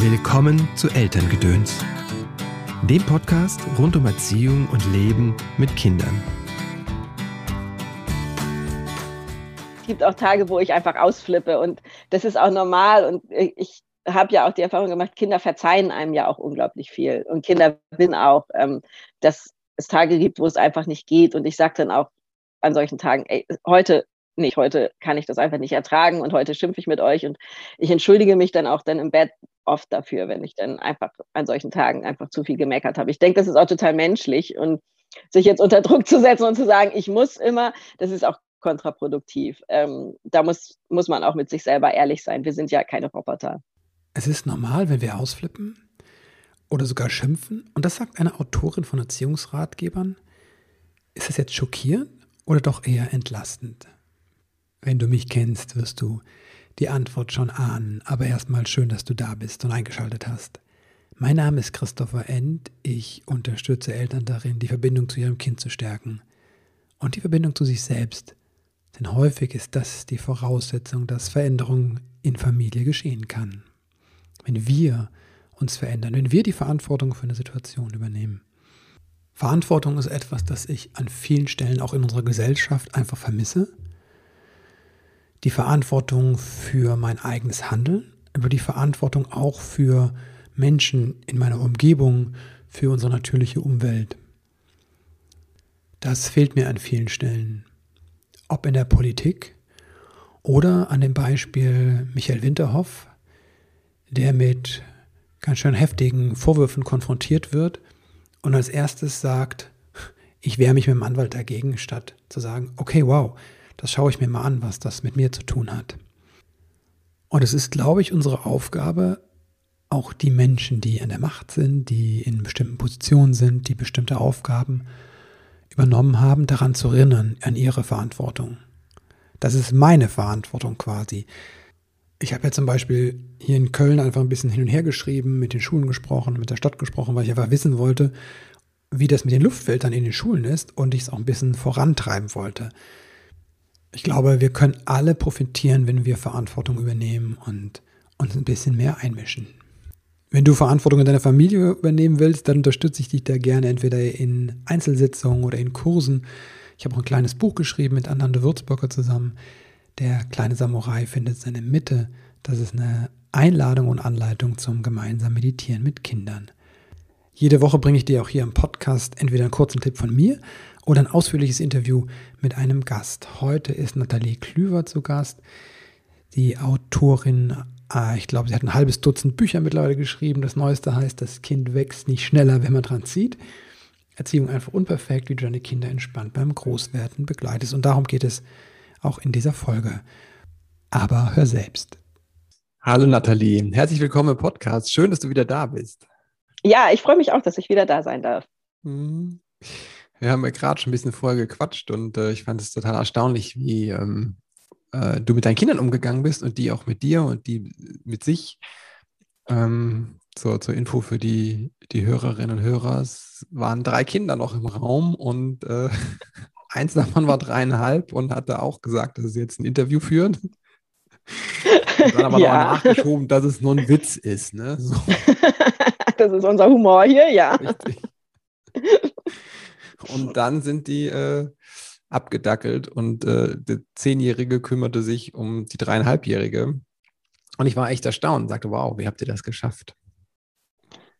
Willkommen zu Elterngedöns, dem Podcast rund um Erziehung und Leben mit Kindern. Es gibt auch Tage, wo ich einfach ausflippe und das ist auch normal und ich habe ja auch die Erfahrung gemacht, Kinder verzeihen einem ja auch unglaublich viel und Kinder wissen auch, ähm, dass es Tage gibt, wo es einfach nicht geht und ich sage dann auch an solchen Tagen, ey, heute nicht, heute kann ich das einfach nicht ertragen und heute schimpfe ich mit euch und ich entschuldige mich dann auch dann im Bett oft dafür, wenn ich dann einfach an solchen Tagen einfach zu viel gemeckert habe. Ich denke, das ist auch total menschlich und sich jetzt unter Druck zu setzen und zu sagen, ich muss immer, das ist auch kontraproduktiv. Ähm, da muss, muss man auch mit sich selber ehrlich sein. Wir sind ja keine Roboter. Es ist normal, wenn wir ausflippen oder sogar schimpfen. Und das sagt eine Autorin von Erziehungsratgebern. Ist das jetzt schockierend oder doch eher entlastend? Wenn du mich kennst, wirst du die Antwort schon ahnen, aber erstmal schön, dass du da bist und eingeschaltet hast. Mein Name ist Christopher End. Ich unterstütze Eltern darin, die Verbindung zu ihrem Kind zu stärken und die Verbindung zu sich selbst. Denn häufig ist das die Voraussetzung, dass Veränderung in Familie geschehen kann. Wenn wir uns verändern, wenn wir die Verantwortung für eine Situation übernehmen. Verantwortung ist etwas, das ich an vielen Stellen auch in unserer Gesellschaft einfach vermisse die Verantwortung für mein eigenes Handeln, über die Verantwortung auch für Menschen in meiner Umgebung, für unsere natürliche Umwelt. Das fehlt mir an vielen Stellen. Ob in der Politik oder an dem Beispiel Michael Winterhoff, der mit ganz schön heftigen Vorwürfen konfrontiert wird und als erstes sagt, ich wehre mich mit dem Anwalt dagegen, statt zu sagen, okay, wow, das schaue ich mir mal an, was das mit mir zu tun hat. Und es ist, glaube ich, unsere Aufgabe, auch die Menschen, die an der Macht sind, die in bestimmten Positionen sind, die bestimmte Aufgaben übernommen haben, daran zu erinnern, an ihre Verantwortung. Das ist meine Verantwortung quasi. Ich habe ja zum Beispiel hier in Köln einfach ein bisschen hin und her geschrieben, mit den Schulen gesprochen, mit der Stadt gesprochen, weil ich einfach wissen wollte, wie das mit den Luftfiltern in den Schulen ist und ich es auch ein bisschen vorantreiben wollte. Ich glaube, wir können alle profitieren, wenn wir Verantwortung übernehmen und uns ein bisschen mehr einmischen. Wenn du Verantwortung in deiner Familie übernehmen willst, dann unterstütze ich dich da gerne entweder in Einzelsitzungen oder in Kursen. Ich habe auch ein kleines Buch geschrieben mit Ananda Würzburger zusammen. Der kleine Samurai findet seine Mitte. Das ist eine Einladung und Anleitung zum gemeinsamen Meditieren mit Kindern. Jede Woche bringe ich dir auch hier im Podcast entweder einen kurzen Tipp von mir oder ein ausführliches Interview mit einem Gast. Heute ist Nathalie Klüver zu Gast, die Autorin, äh, ich glaube, sie hat ein halbes Dutzend Bücher mittlerweile geschrieben. Das neueste heißt, das Kind wächst nicht schneller, wenn man dran zieht. Erziehung einfach unperfekt, wie du deine Kinder entspannt beim Großwerden begleitest. Und darum geht es auch in dieser Folge. Aber hör selbst. Hallo Nathalie, herzlich willkommen im Podcast. Schön, dass du wieder da bist. Ja, ich freue mich auch, dass ich wieder da sein darf. Hm. Wir haben ja gerade schon ein bisschen vorher gequatscht und äh, ich fand es total erstaunlich, wie ähm, äh, du mit deinen Kindern umgegangen bist und die auch mit dir und die mit sich. Ähm, so, zur Info für die, die Hörerinnen und Hörer, es waren drei Kinder noch im Raum und äh, eins davon war dreieinhalb und hatte auch gesagt, dass sie jetzt ein Interview führen. Und dann aber ja. noch nachgeschoben, dass es nur ein Witz ist. Ne? So. Das ist unser Humor hier, ja. Richtig. Und dann sind die äh, abgedackelt und äh, der Zehnjährige kümmerte sich um die dreieinhalbjährige. Und ich war echt erstaunt, sagte, wow, wie habt ihr das geschafft?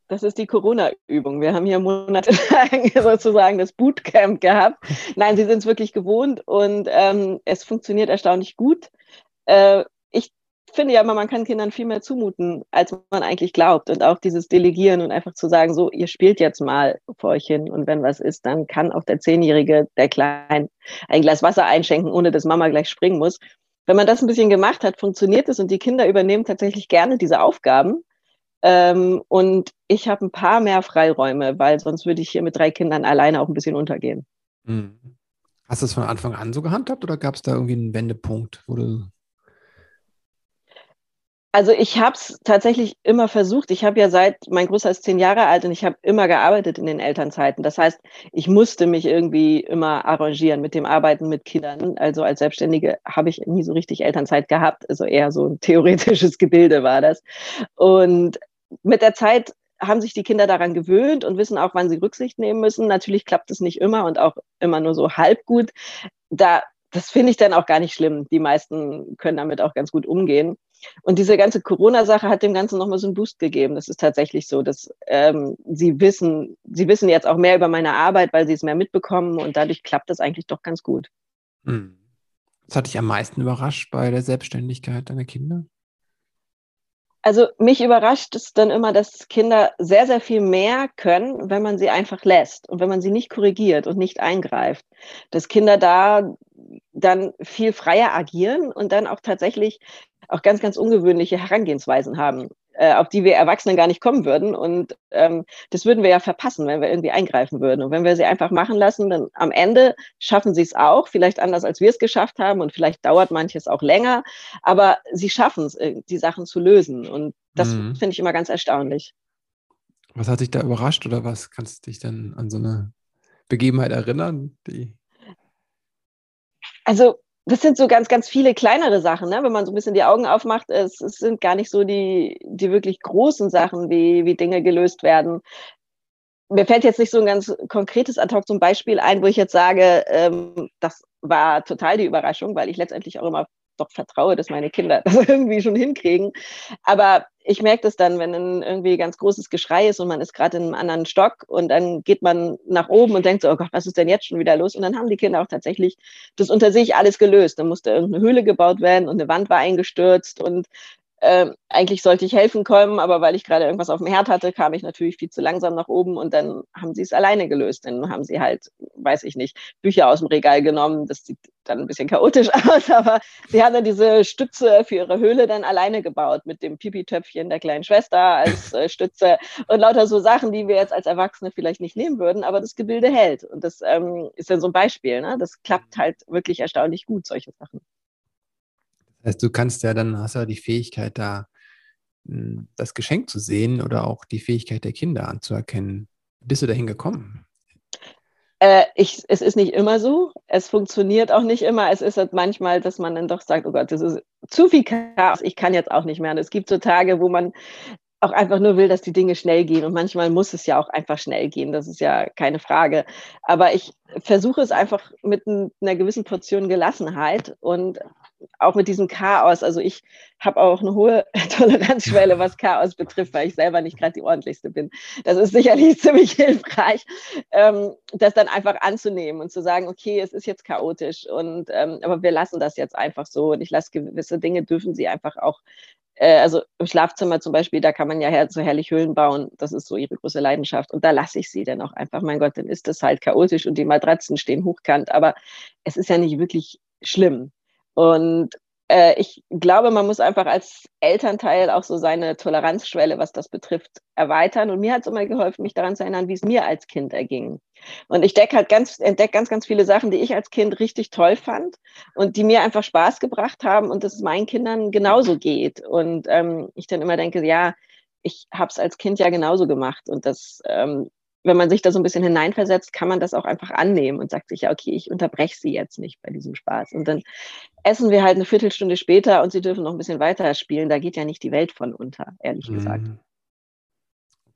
Das ist die Corona-Übung. Wir haben hier monatelang sozusagen das Bootcamp gehabt. Nein, sie sind es wirklich gewohnt und ähm, es funktioniert erstaunlich gut. Äh, finde ja immer, man kann Kindern viel mehr zumuten, als man eigentlich glaubt. Und auch dieses Delegieren und einfach zu sagen, so, ihr spielt jetzt mal vor euch hin und wenn was ist, dann kann auch der Zehnjährige, der Klein, ein Glas Wasser einschenken, ohne dass Mama gleich springen muss. Wenn man das ein bisschen gemacht hat, funktioniert es und die Kinder übernehmen tatsächlich gerne diese Aufgaben. Ähm, und ich habe ein paar mehr Freiräume, weil sonst würde ich hier mit drei Kindern alleine auch ein bisschen untergehen. Hm. Hast du es von Anfang an so gehandhabt oder gab es da irgendwie einen Wendepunkt, wo du also ich habe es tatsächlich immer versucht. Ich habe ja seit, mein Großer ist zehn Jahre alt und ich habe immer gearbeitet in den Elternzeiten. Das heißt, ich musste mich irgendwie immer arrangieren mit dem Arbeiten mit Kindern. Also als Selbstständige habe ich nie so richtig Elternzeit gehabt. Also eher so ein theoretisches Gebilde war das. Und mit der Zeit haben sich die Kinder daran gewöhnt und wissen auch, wann sie Rücksicht nehmen müssen. Natürlich klappt es nicht immer und auch immer nur so halb gut. Da, das finde ich dann auch gar nicht schlimm. Die meisten können damit auch ganz gut umgehen. Und diese ganze Corona-Sache hat dem Ganzen nochmal so einen Boost gegeben. Das ist tatsächlich so, dass ähm, sie wissen, sie wissen jetzt auch mehr über meine Arbeit, weil sie es mehr mitbekommen und dadurch klappt das eigentlich doch ganz gut. Hm. Was hat dich am meisten überrascht bei der Selbstständigkeit deiner Kinder? Also mich überrascht es dann immer, dass Kinder sehr, sehr viel mehr können, wenn man sie einfach lässt und wenn man sie nicht korrigiert und nicht eingreift. Dass Kinder da dann viel freier agieren und dann auch tatsächlich auch ganz, ganz ungewöhnliche Herangehensweisen haben, äh, auf die wir Erwachsenen gar nicht kommen würden. Und ähm, das würden wir ja verpassen, wenn wir irgendwie eingreifen würden. Und wenn wir sie einfach machen lassen, dann am Ende schaffen sie es auch, vielleicht anders, als wir es geschafft haben. Und vielleicht dauert manches auch länger. Aber sie schaffen es, äh, die Sachen zu lösen. Und das mhm. finde ich immer ganz erstaunlich. Was hat dich da überrascht oder was kannst du dich dann an so eine Begebenheit erinnern? Die also das sind so ganz, ganz viele kleinere Sachen, ne? wenn man so ein bisschen die Augen aufmacht. Es, es sind gar nicht so die, die wirklich großen Sachen, wie, wie Dinge gelöst werden. Mir fällt jetzt nicht so ein ganz konkretes Ad hoc zum Beispiel ein, wo ich jetzt sage, ähm, das war total die Überraschung, weil ich letztendlich auch immer doch vertraue, dass meine Kinder das irgendwie schon hinkriegen. Aber ich merke das dann, wenn ein irgendwie ganz großes Geschrei ist und man ist gerade in einem anderen Stock und dann geht man nach oben und denkt so, oh Gott, was ist denn jetzt schon wieder los? Und dann haben die Kinder auch tatsächlich das unter sich alles gelöst. Dann musste irgendeine Höhle gebaut werden und eine Wand war eingestürzt und äh, eigentlich sollte ich helfen kommen, aber weil ich gerade irgendwas auf dem Herd hatte, kam ich natürlich viel zu langsam nach oben und dann haben sie es alleine gelöst. Dann haben sie halt, weiß ich nicht, Bücher aus dem Regal genommen. Das sieht dann ein bisschen chaotisch aus, aber sie haben dann diese Stütze für ihre Höhle dann alleine gebaut mit dem Pipi-Töpfchen der kleinen Schwester als äh, Stütze und lauter so Sachen, die wir jetzt als Erwachsene vielleicht nicht nehmen würden, aber das Gebilde hält. Und das ähm, ist dann so ein Beispiel. Ne? Das klappt halt wirklich erstaunlich gut, solche Sachen. Das heißt, du kannst ja dann, hast ja die Fähigkeit da, hm, das Geschenk zu sehen oder auch die Fähigkeit der Kinder anzuerkennen. Bist du dahin gekommen? Äh, ich, es ist nicht immer so. Es funktioniert auch nicht immer. Es ist halt manchmal, dass man dann doch sagt, oh Gott, das ist zu viel Chaos. Ich kann jetzt auch nicht mehr. Und es gibt so Tage, wo man auch einfach nur will, dass die Dinge schnell gehen. Und manchmal muss es ja auch einfach schnell gehen. Das ist ja keine Frage. Aber ich versuche es einfach mit einer gewissen Portion Gelassenheit und auch mit diesem Chaos. Also ich habe auch eine hohe Toleranzschwelle, was Chaos betrifft, weil ich selber nicht gerade die ordentlichste bin. Das ist sicherlich ziemlich hilfreich, ähm, das dann einfach anzunehmen und zu sagen, okay, es ist jetzt chaotisch und ähm, aber wir lassen das jetzt einfach so und ich lasse gewisse Dinge dürfen sie einfach auch äh, also im Schlafzimmer zum Beispiel, da kann man ja so herrlich Höhlen bauen. Das ist so ihre große Leidenschaft. Und da lasse ich sie dann auch einfach. Mein Gott, dann ist das halt chaotisch und die Matratzen stehen hochkant. Aber es ist ja nicht wirklich schlimm. Und äh, ich glaube, man muss einfach als Elternteil auch so seine Toleranzschwelle, was das betrifft, erweitern. Und mir hat es immer geholfen, mich daran zu erinnern, wie es mir als Kind erging. Und ich halt ganz, entdecke ganz, ganz viele Sachen, die ich als Kind richtig toll fand und die mir einfach Spaß gebracht haben und dass es meinen Kindern genauso geht. Und ähm, ich dann immer denke, ja, ich habe es als Kind ja genauso gemacht und das ähm, wenn man sich da so ein bisschen hineinversetzt, kann man das auch einfach annehmen und sagt sich, ja, okay, ich unterbreche sie jetzt nicht bei diesem Spaß. Und dann essen wir halt eine Viertelstunde später und sie dürfen noch ein bisschen weiter spielen. Da geht ja nicht die Welt von unter, ehrlich mhm. gesagt.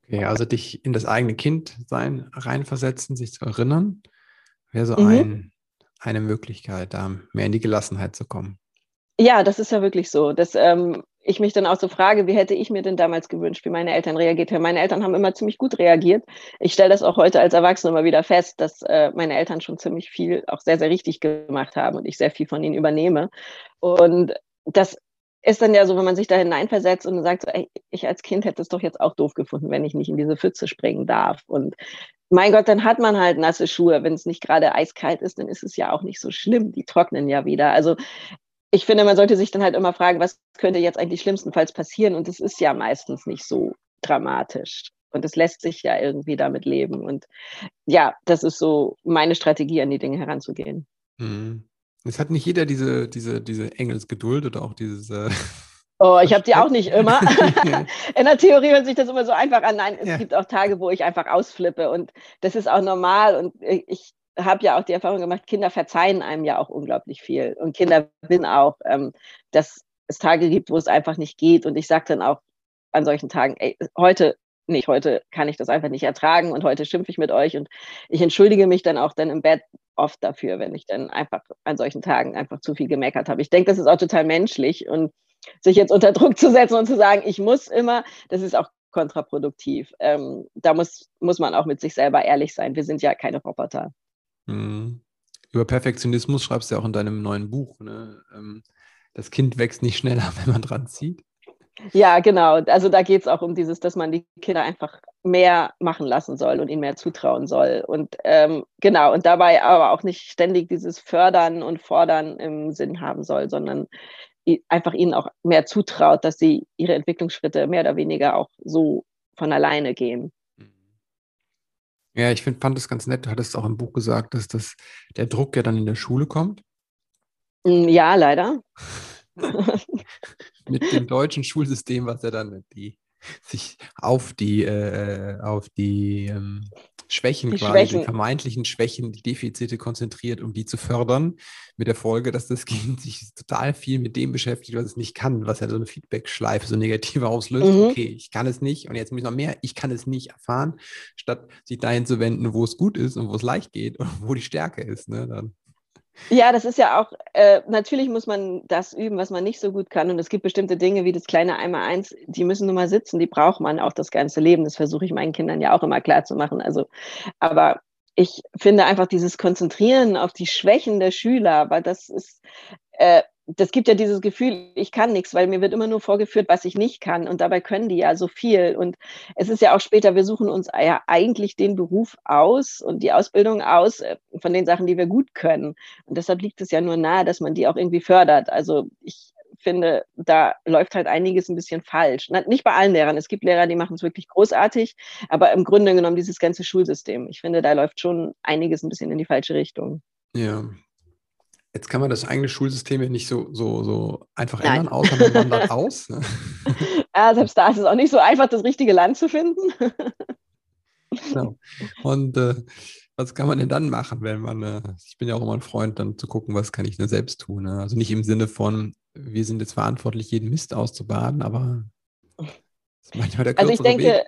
Okay, also dich in das eigene Kindsein reinversetzen, sich zu erinnern, wäre so mhm. ein, eine Möglichkeit, da mehr in die Gelassenheit zu kommen. Ja, das ist ja wirklich so. Das ähm, ich mich dann auch so frage, wie hätte ich mir denn damals gewünscht, wie meine Eltern reagiert haben. Meine Eltern haben immer ziemlich gut reagiert. Ich stelle das auch heute als Erwachsene immer wieder fest, dass äh, meine Eltern schon ziemlich viel, auch sehr, sehr richtig gemacht haben und ich sehr viel von ihnen übernehme. Und das ist dann ja so, wenn man sich da hineinversetzt und sagt, so, ey, ich als Kind hätte es doch jetzt auch doof gefunden, wenn ich nicht in diese Pfütze springen darf. Und mein Gott, dann hat man halt nasse Schuhe. Wenn es nicht gerade eiskalt ist, dann ist es ja auch nicht so schlimm. Die trocknen ja wieder. Also ich finde, man sollte sich dann halt immer fragen, was könnte jetzt eigentlich schlimmstenfalls passieren? Und es ist ja meistens nicht so dramatisch. Und es lässt sich ja irgendwie damit leben. Und ja, das ist so meine Strategie, an die Dinge heranzugehen. Mhm. Es hat nicht jeder diese, diese, diese Engelsgeduld oder auch dieses. Äh Oh, ich habe die auch nicht immer. In der Theorie hört sich das immer so einfach an. Nein, es ja. gibt auch Tage, wo ich einfach ausflippe und das ist auch normal. Und ich habe ja auch die Erfahrung gemacht, Kinder verzeihen einem ja auch unglaublich viel. Und Kinder wissen auch, ähm, dass es Tage gibt, wo es einfach nicht geht. Und ich sage dann auch, an solchen Tagen, ey, heute nicht, heute kann ich das einfach nicht ertragen und heute schimpfe ich mit euch und ich entschuldige mich dann auch dann im Bett oft dafür, wenn ich dann einfach an solchen Tagen einfach zu viel gemeckert habe. Ich denke, das ist auch total menschlich und sich jetzt unter Druck zu setzen und zu sagen, ich muss immer, das ist auch kontraproduktiv. Ähm, da muss, muss man auch mit sich selber ehrlich sein. Wir sind ja keine Roboter. Mhm. Über Perfektionismus schreibst du ja auch in deinem neuen Buch. Ne? Ähm, das Kind wächst nicht schneller, wenn man dran zieht. Ja, genau. Also da geht es auch um dieses, dass man die Kinder einfach mehr machen lassen soll und ihnen mehr zutrauen soll. Und ähm, genau, und dabei aber auch nicht ständig dieses Fördern und Fordern im Sinn haben soll, sondern einfach ihnen auch mehr zutraut, dass sie ihre Entwicklungsschritte mehr oder weniger auch so von alleine gehen. Ja, ich find, fand das ganz nett. Du hattest auch im Buch gesagt, dass das, der Druck ja dann in der Schule kommt. Mm, ja, leider. Mit dem deutschen Schulsystem, was ja dann die, sich auf die, äh, auf die ähm, Schwächen die quasi, Schwächen. die vermeintlichen Schwächen, die Defizite konzentriert, um die zu fördern, mit der Folge, dass das Kind sich total viel mit dem beschäftigt, was es nicht kann, was ja so eine Feedback-Schleife so negativ auslöst. Mhm. Okay, ich kann es nicht und jetzt muss ich noch mehr, ich kann es nicht erfahren, statt sich dahin zu wenden, wo es gut ist und wo es leicht geht und wo die Stärke ist. Ne, dann. Ja, das ist ja auch, äh, natürlich muss man das üben, was man nicht so gut kann. Und es gibt bestimmte Dinge wie das kleine Einmal-Eins, die müssen nun mal sitzen, die braucht man auch das ganze Leben. Das versuche ich meinen Kindern ja auch immer klar zu machen. Also, aber ich finde einfach dieses Konzentrieren auf die Schwächen der Schüler, weil das ist, äh, das gibt ja dieses Gefühl, ich kann nichts, weil mir wird immer nur vorgeführt, was ich nicht kann. Und dabei können die ja so viel. Und es ist ja auch später, wir suchen uns ja eigentlich den Beruf aus und die Ausbildung aus äh, von den Sachen, die wir gut können. Und deshalb liegt es ja nur nahe, dass man die auch irgendwie fördert. Also ich finde, da läuft halt einiges ein bisschen falsch. Nicht bei allen Lehrern. Es gibt Lehrer, die machen es wirklich großartig, aber im Grunde genommen dieses ganze Schulsystem. Ich finde, da läuft schon einiges ein bisschen in die falsche Richtung. Ja, Jetzt kann man das eigene Schulsystem ja nicht so, so, so einfach Nein. ändern, außer man wandert aus. Ne? Ja, selbst da ist es auch nicht so einfach, das richtige Land zu finden. genau. Und äh, was kann man denn dann machen, wenn man, äh, ich bin ja auch immer ein Freund, dann zu gucken, was kann ich denn selbst tun. Ne? Also nicht im Sinne von, wir sind jetzt verantwortlich, jeden Mist auszubaden, aber manchmal der kürzere also ich denke, Weg,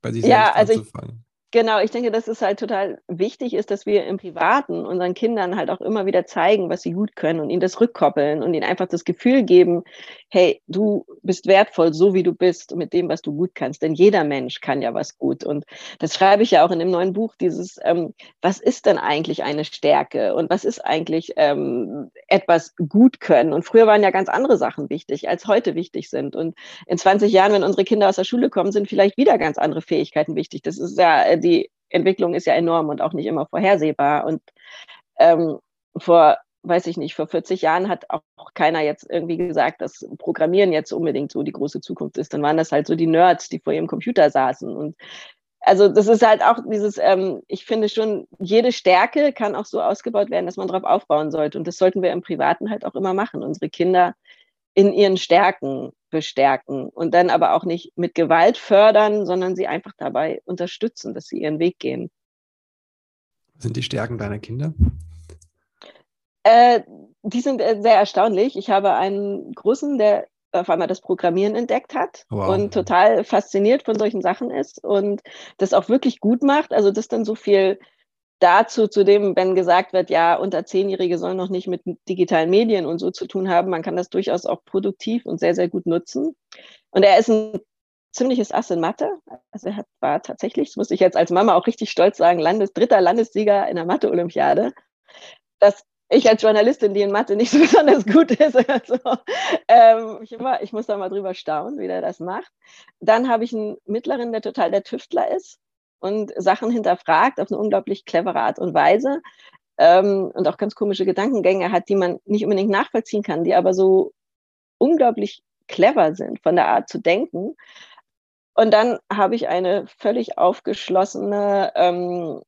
bei sich selbst ja, also anzufangen. Genau, ich denke, dass es halt total wichtig ist, dass wir im Privaten unseren Kindern halt auch immer wieder zeigen, was sie gut können und ihnen das rückkoppeln und ihnen einfach das Gefühl geben, hey, du bist wertvoll, so wie du bist, mit dem, was du gut kannst. Denn jeder Mensch kann ja was gut. Und das schreibe ich ja auch in dem neuen Buch, dieses, ähm, was ist denn eigentlich eine Stärke und was ist eigentlich ähm, etwas gut können? Und früher waren ja ganz andere Sachen wichtig, als heute wichtig sind. Und in 20 Jahren, wenn unsere Kinder aus der Schule kommen, sind vielleicht wieder ganz andere Fähigkeiten wichtig. Das ist ja die Entwicklung ist ja enorm und auch nicht immer vorhersehbar. Und ähm, vor, weiß ich nicht, vor 40 Jahren hat auch keiner jetzt irgendwie gesagt, dass Programmieren jetzt unbedingt so die große Zukunft ist. Dann waren das halt so die Nerds, die vor ihrem Computer saßen. Und also das ist halt auch dieses, ähm, ich finde schon, jede Stärke kann auch so ausgebaut werden, dass man darauf aufbauen sollte. Und das sollten wir im Privaten halt auch immer machen. Unsere Kinder in ihren Stärken bestärken und dann aber auch nicht mit Gewalt fördern, sondern sie einfach dabei unterstützen, dass sie ihren Weg gehen. Sind die Stärken deiner Kinder? Äh, die sind äh, sehr erstaunlich. Ich habe einen Großen, der auf einmal das Programmieren entdeckt hat wow. und total fasziniert von solchen Sachen ist und das auch wirklich gut macht. Also das dann so viel dazu, zu dem, wenn gesagt wird, ja, unter Zehnjährige sollen noch nicht mit digitalen Medien und so zu tun haben, man kann das durchaus auch produktiv und sehr, sehr gut nutzen. Und er ist ein ziemliches Ass in Mathe. Also er hat, war tatsächlich, das muss ich jetzt als Mama auch richtig stolz sagen, Landes, dritter Landessieger in der Mathe-Olympiade. Dass ich als Journalistin, die in Mathe nicht so besonders gut ist, also, ähm, ich, immer, ich muss da mal drüber staunen, wie der das macht. Dann habe ich einen Mittleren, der total der Tüftler ist und Sachen hinterfragt auf eine unglaublich clevere Art und Weise ähm, und auch ganz komische Gedankengänge hat, die man nicht unbedingt nachvollziehen kann, die aber so unglaublich clever sind von der Art zu denken. Und dann habe ich eine völlig aufgeschlossene ähm,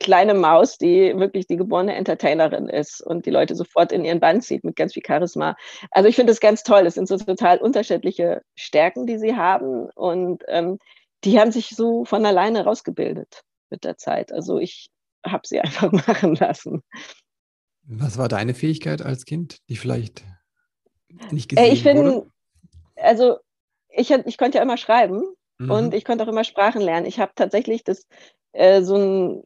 kleine Maus, die wirklich die geborene Entertainerin ist und die Leute sofort in ihren Band zieht mit ganz viel Charisma. Also ich finde das ganz toll. Es sind so total unterschiedliche Stärken, die sie haben. Und ähm, die haben sich so von alleine rausgebildet mit der Zeit. Also ich habe sie einfach machen lassen. Was war deine Fähigkeit als Kind, die vielleicht nicht äh, gesehen ich bin, wurde? Also ich, ich konnte ja immer schreiben mhm. und ich konnte auch immer Sprachen lernen. Ich habe tatsächlich das, äh, so, ein,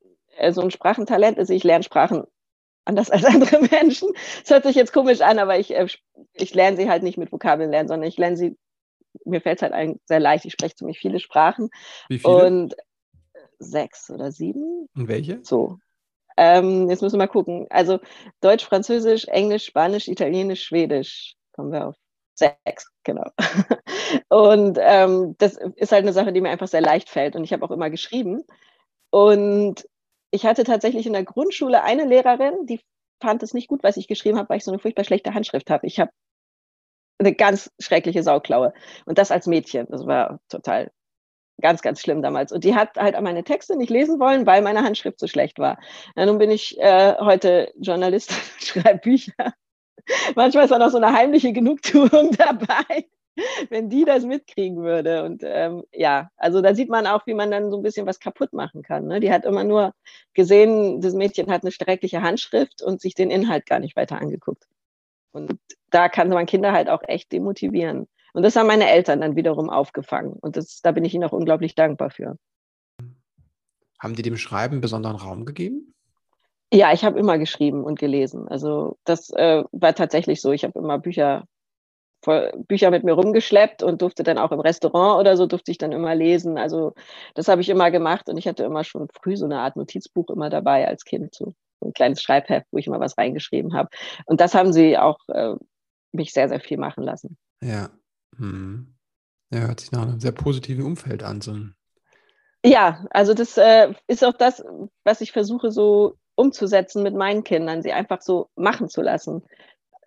so ein Sprachentalent, also ich lerne Sprachen anders als andere Menschen. Das hört sich jetzt komisch an, aber ich, äh, ich lerne sie halt nicht mit Vokabeln lernen, sondern ich lerne sie, mir fällt es halt sehr leicht, ich spreche ziemlich viele Sprachen. Wie viele? Und sechs oder sieben. Und welche? So. Ähm, jetzt müssen wir mal gucken. Also Deutsch, Französisch, Englisch, Spanisch, Italienisch, Schwedisch. Kommen wir auf sechs, genau. Und ähm, das ist halt eine Sache, die mir einfach sehr leicht fällt. Und ich habe auch immer geschrieben. Und ich hatte tatsächlich in der Grundschule eine Lehrerin, die fand es nicht gut, was ich geschrieben habe, weil ich so eine furchtbar schlechte Handschrift habe. Ich habe eine ganz schreckliche Sauklaue. Und das als Mädchen. Das war total ganz, ganz schlimm damals. Und die hat halt meine Texte nicht lesen wollen, weil meine Handschrift so schlecht war. Ja, nun bin ich äh, heute Journalist und schreibe Bücher. Manchmal ist da noch so eine heimliche Genugtuung dabei, wenn die das mitkriegen würde. Und ähm, ja, also da sieht man auch, wie man dann so ein bisschen was kaputt machen kann. Ne? Die hat immer nur gesehen, das Mädchen hat eine schreckliche Handschrift und sich den Inhalt gar nicht weiter angeguckt. Und da kann man Kinder halt auch echt demotivieren. Und das haben meine Eltern dann wiederum aufgefangen. Und das, da bin ich ihnen auch unglaublich dankbar für. Haben die dem Schreiben besonderen Raum gegeben? Ja, ich habe immer geschrieben und gelesen. Also das äh, war tatsächlich so. Ich habe immer Bücher, Bücher mit mir rumgeschleppt und durfte dann auch im Restaurant oder so, durfte ich dann immer lesen. Also das habe ich immer gemacht und ich hatte immer schon früh so eine Art Notizbuch immer dabei als Kind. So ein kleines Schreibheft, wo ich immer was reingeschrieben habe. Und das haben sie auch äh, mich sehr, sehr viel machen lassen. Ja, hm. Ja, hört sich nach einem sehr positiven Umfeld an. So ja, also das äh, ist auch das, was ich versuche so umzusetzen mit meinen Kindern, sie einfach so machen zu lassen.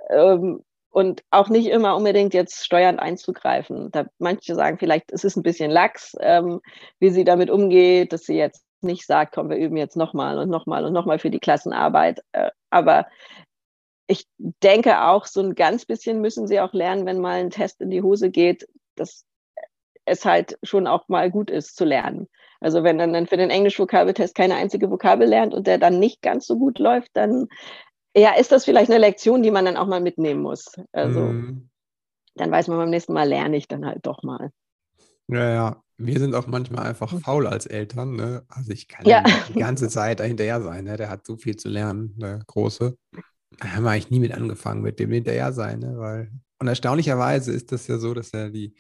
Ähm, und auch nicht immer unbedingt jetzt steuernd einzugreifen. Da manche sagen vielleicht, es ist ein bisschen lax, ähm, wie sie damit umgeht, dass sie jetzt nicht sagt, komm, wir üben jetzt nochmal und nochmal und nochmal für die Klassenarbeit. Äh, aber ich denke auch, so ein ganz bisschen müssen sie auch lernen, wenn mal ein Test in die Hose geht, dass es halt schon auch mal gut ist zu lernen. Also wenn dann, dann für den Englisch-Vokabeltest keine einzige Vokabel lernt und der dann nicht ganz so gut läuft, dann ja, ist das vielleicht eine Lektion, die man dann auch mal mitnehmen muss. Also mm. dann weiß man beim nächsten Mal lerne ich dann halt doch mal. Ja, ja. Wir sind auch manchmal einfach faul als Eltern. Ne? Also ich kann ja. die ganze Zeit dahinterher sein. Ne? Der hat so viel zu lernen, der Große. Da haben wir eigentlich nie mit angefangen, mit dem hinterher sein, ne? weil und erstaunlicherweise ist das ja so, dass er die,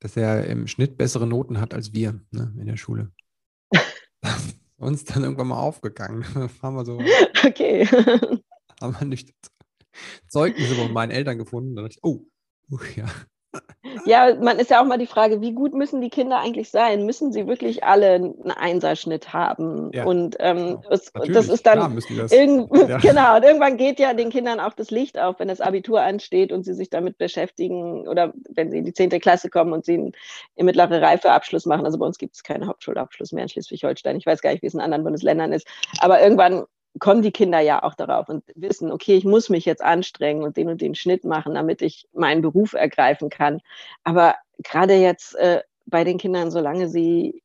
dass er im Schnitt bessere Noten hat als wir ne, in der Schule. uns dann irgendwann mal aufgegangen. haben wir so. Okay. haben wir nicht Zeugnisse von meinen Eltern gefunden. Da dachte ich, oh, oh ja. Ja, man ist ja auch mal die Frage, wie gut müssen die Kinder eigentlich sein? Müssen sie wirklich alle einen Einserschnitt haben? Ja, und ähm, das, das, ist dann das. Ja. genau, und irgendwann geht ja den Kindern auch das Licht auf, wenn das Abitur ansteht und sie sich damit beschäftigen oder wenn sie in die 10. Klasse kommen und sie einen, mittleren Reifeabschluss machen. Also bei uns gibt es keinen Hauptschulabschluss mehr in Schleswig-Holstein. Ich weiß gar nicht, wie es in anderen Bundesländern ist. Aber irgendwann kommen die Kinder ja auch darauf und wissen, okay, ich muss mich jetzt anstrengen und den und den Schnitt machen, damit ich meinen Beruf ergreifen kann. Aber gerade jetzt äh, bei den Kindern, solange sie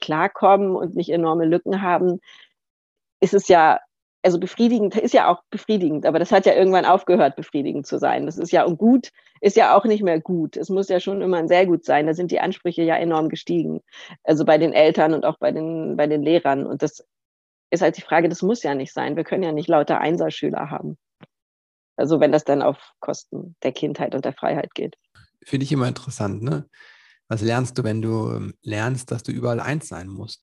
klarkommen und nicht enorme Lücken haben, ist es ja, also befriedigend, ist ja auch befriedigend, aber das hat ja irgendwann aufgehört, befriedigend zu sein. Das ist ja, und gut ist ja auch nicht mehr gut. Es muss ja schon immer sehr gut sein. Da sind die Ansprüche ja enorm gestiegen. Also bei den Eltern und auch bei den, bei den Lehrern. Und das ist halt die Frage, das muss ja nicht sein. Wir können ja nicht lauter Einserschüler haben. Also wenn das dann auf Kosten der Kindheit und der Freiheit geht. Finde ich immer interessant, ne? Was lernst du, wenn du ähm, lernst, dass du überall eins sein musst?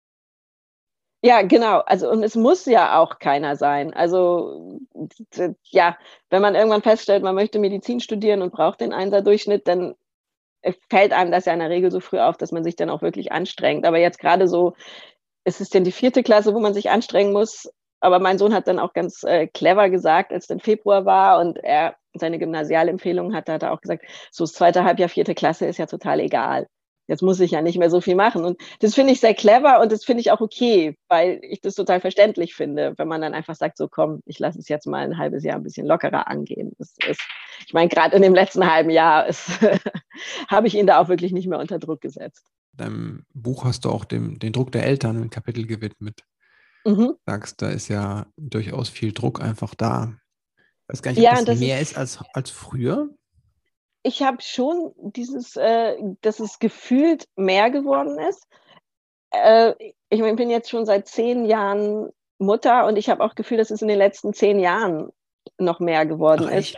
Ja, genau. Also, und es muss ja auch keiner sein. Also, ja, wenn man irgendwann feststellt, man möchte Medizin studieren und braucht den Einser-Durchschnitt, dann fällt einem das ja in der Regel so früh auf, dass man sich dann auch wirklich anstrengt. Aber jetzt gerade so es ist denn die vierte Klasse, wo man sich anstrengen muss. Aber mein Sohn hat dann auch ganz äh, clever gesagt, als dann Februar war und er seine Gymnasialempfehlung hatte, hat er auch gesagt, so das zweite Halbjahr, vierte Klasse ist ja total egal. Jetzt muss ich ja nicht mehr so viel machen. Und das finde ich sehr clever und das finde ich auch okay, weil ich das total verständlich finde, wenn man dann einfach sagt, so komm, ich lasse es jetzt mal ein halbes Jahr ein bisschen lockerer angehen. Das ist, ich meine, gerade in dem letzten halben Jahr habe ich ihn da auch wirklich nicht mehr unter Druck gesetzt deinem Buch hast du auch dem, den Druck der Eltern ein Kapitel gewidmet. Mhm. Sagst, da ist ja durchaus viel Druck einfach da. Ich weiß gar nicht, ja, ob das, das mehr ist als, als früher. ich habe schon dieses, äh, dass es gefühlt mehr geworden ist. Äh, ich bin jetzt schon seit zehn Jahren Mutter und ich habe auch Gefühl, dass es in den letzten zehn Jahren noch mehr geworden Ach, ist.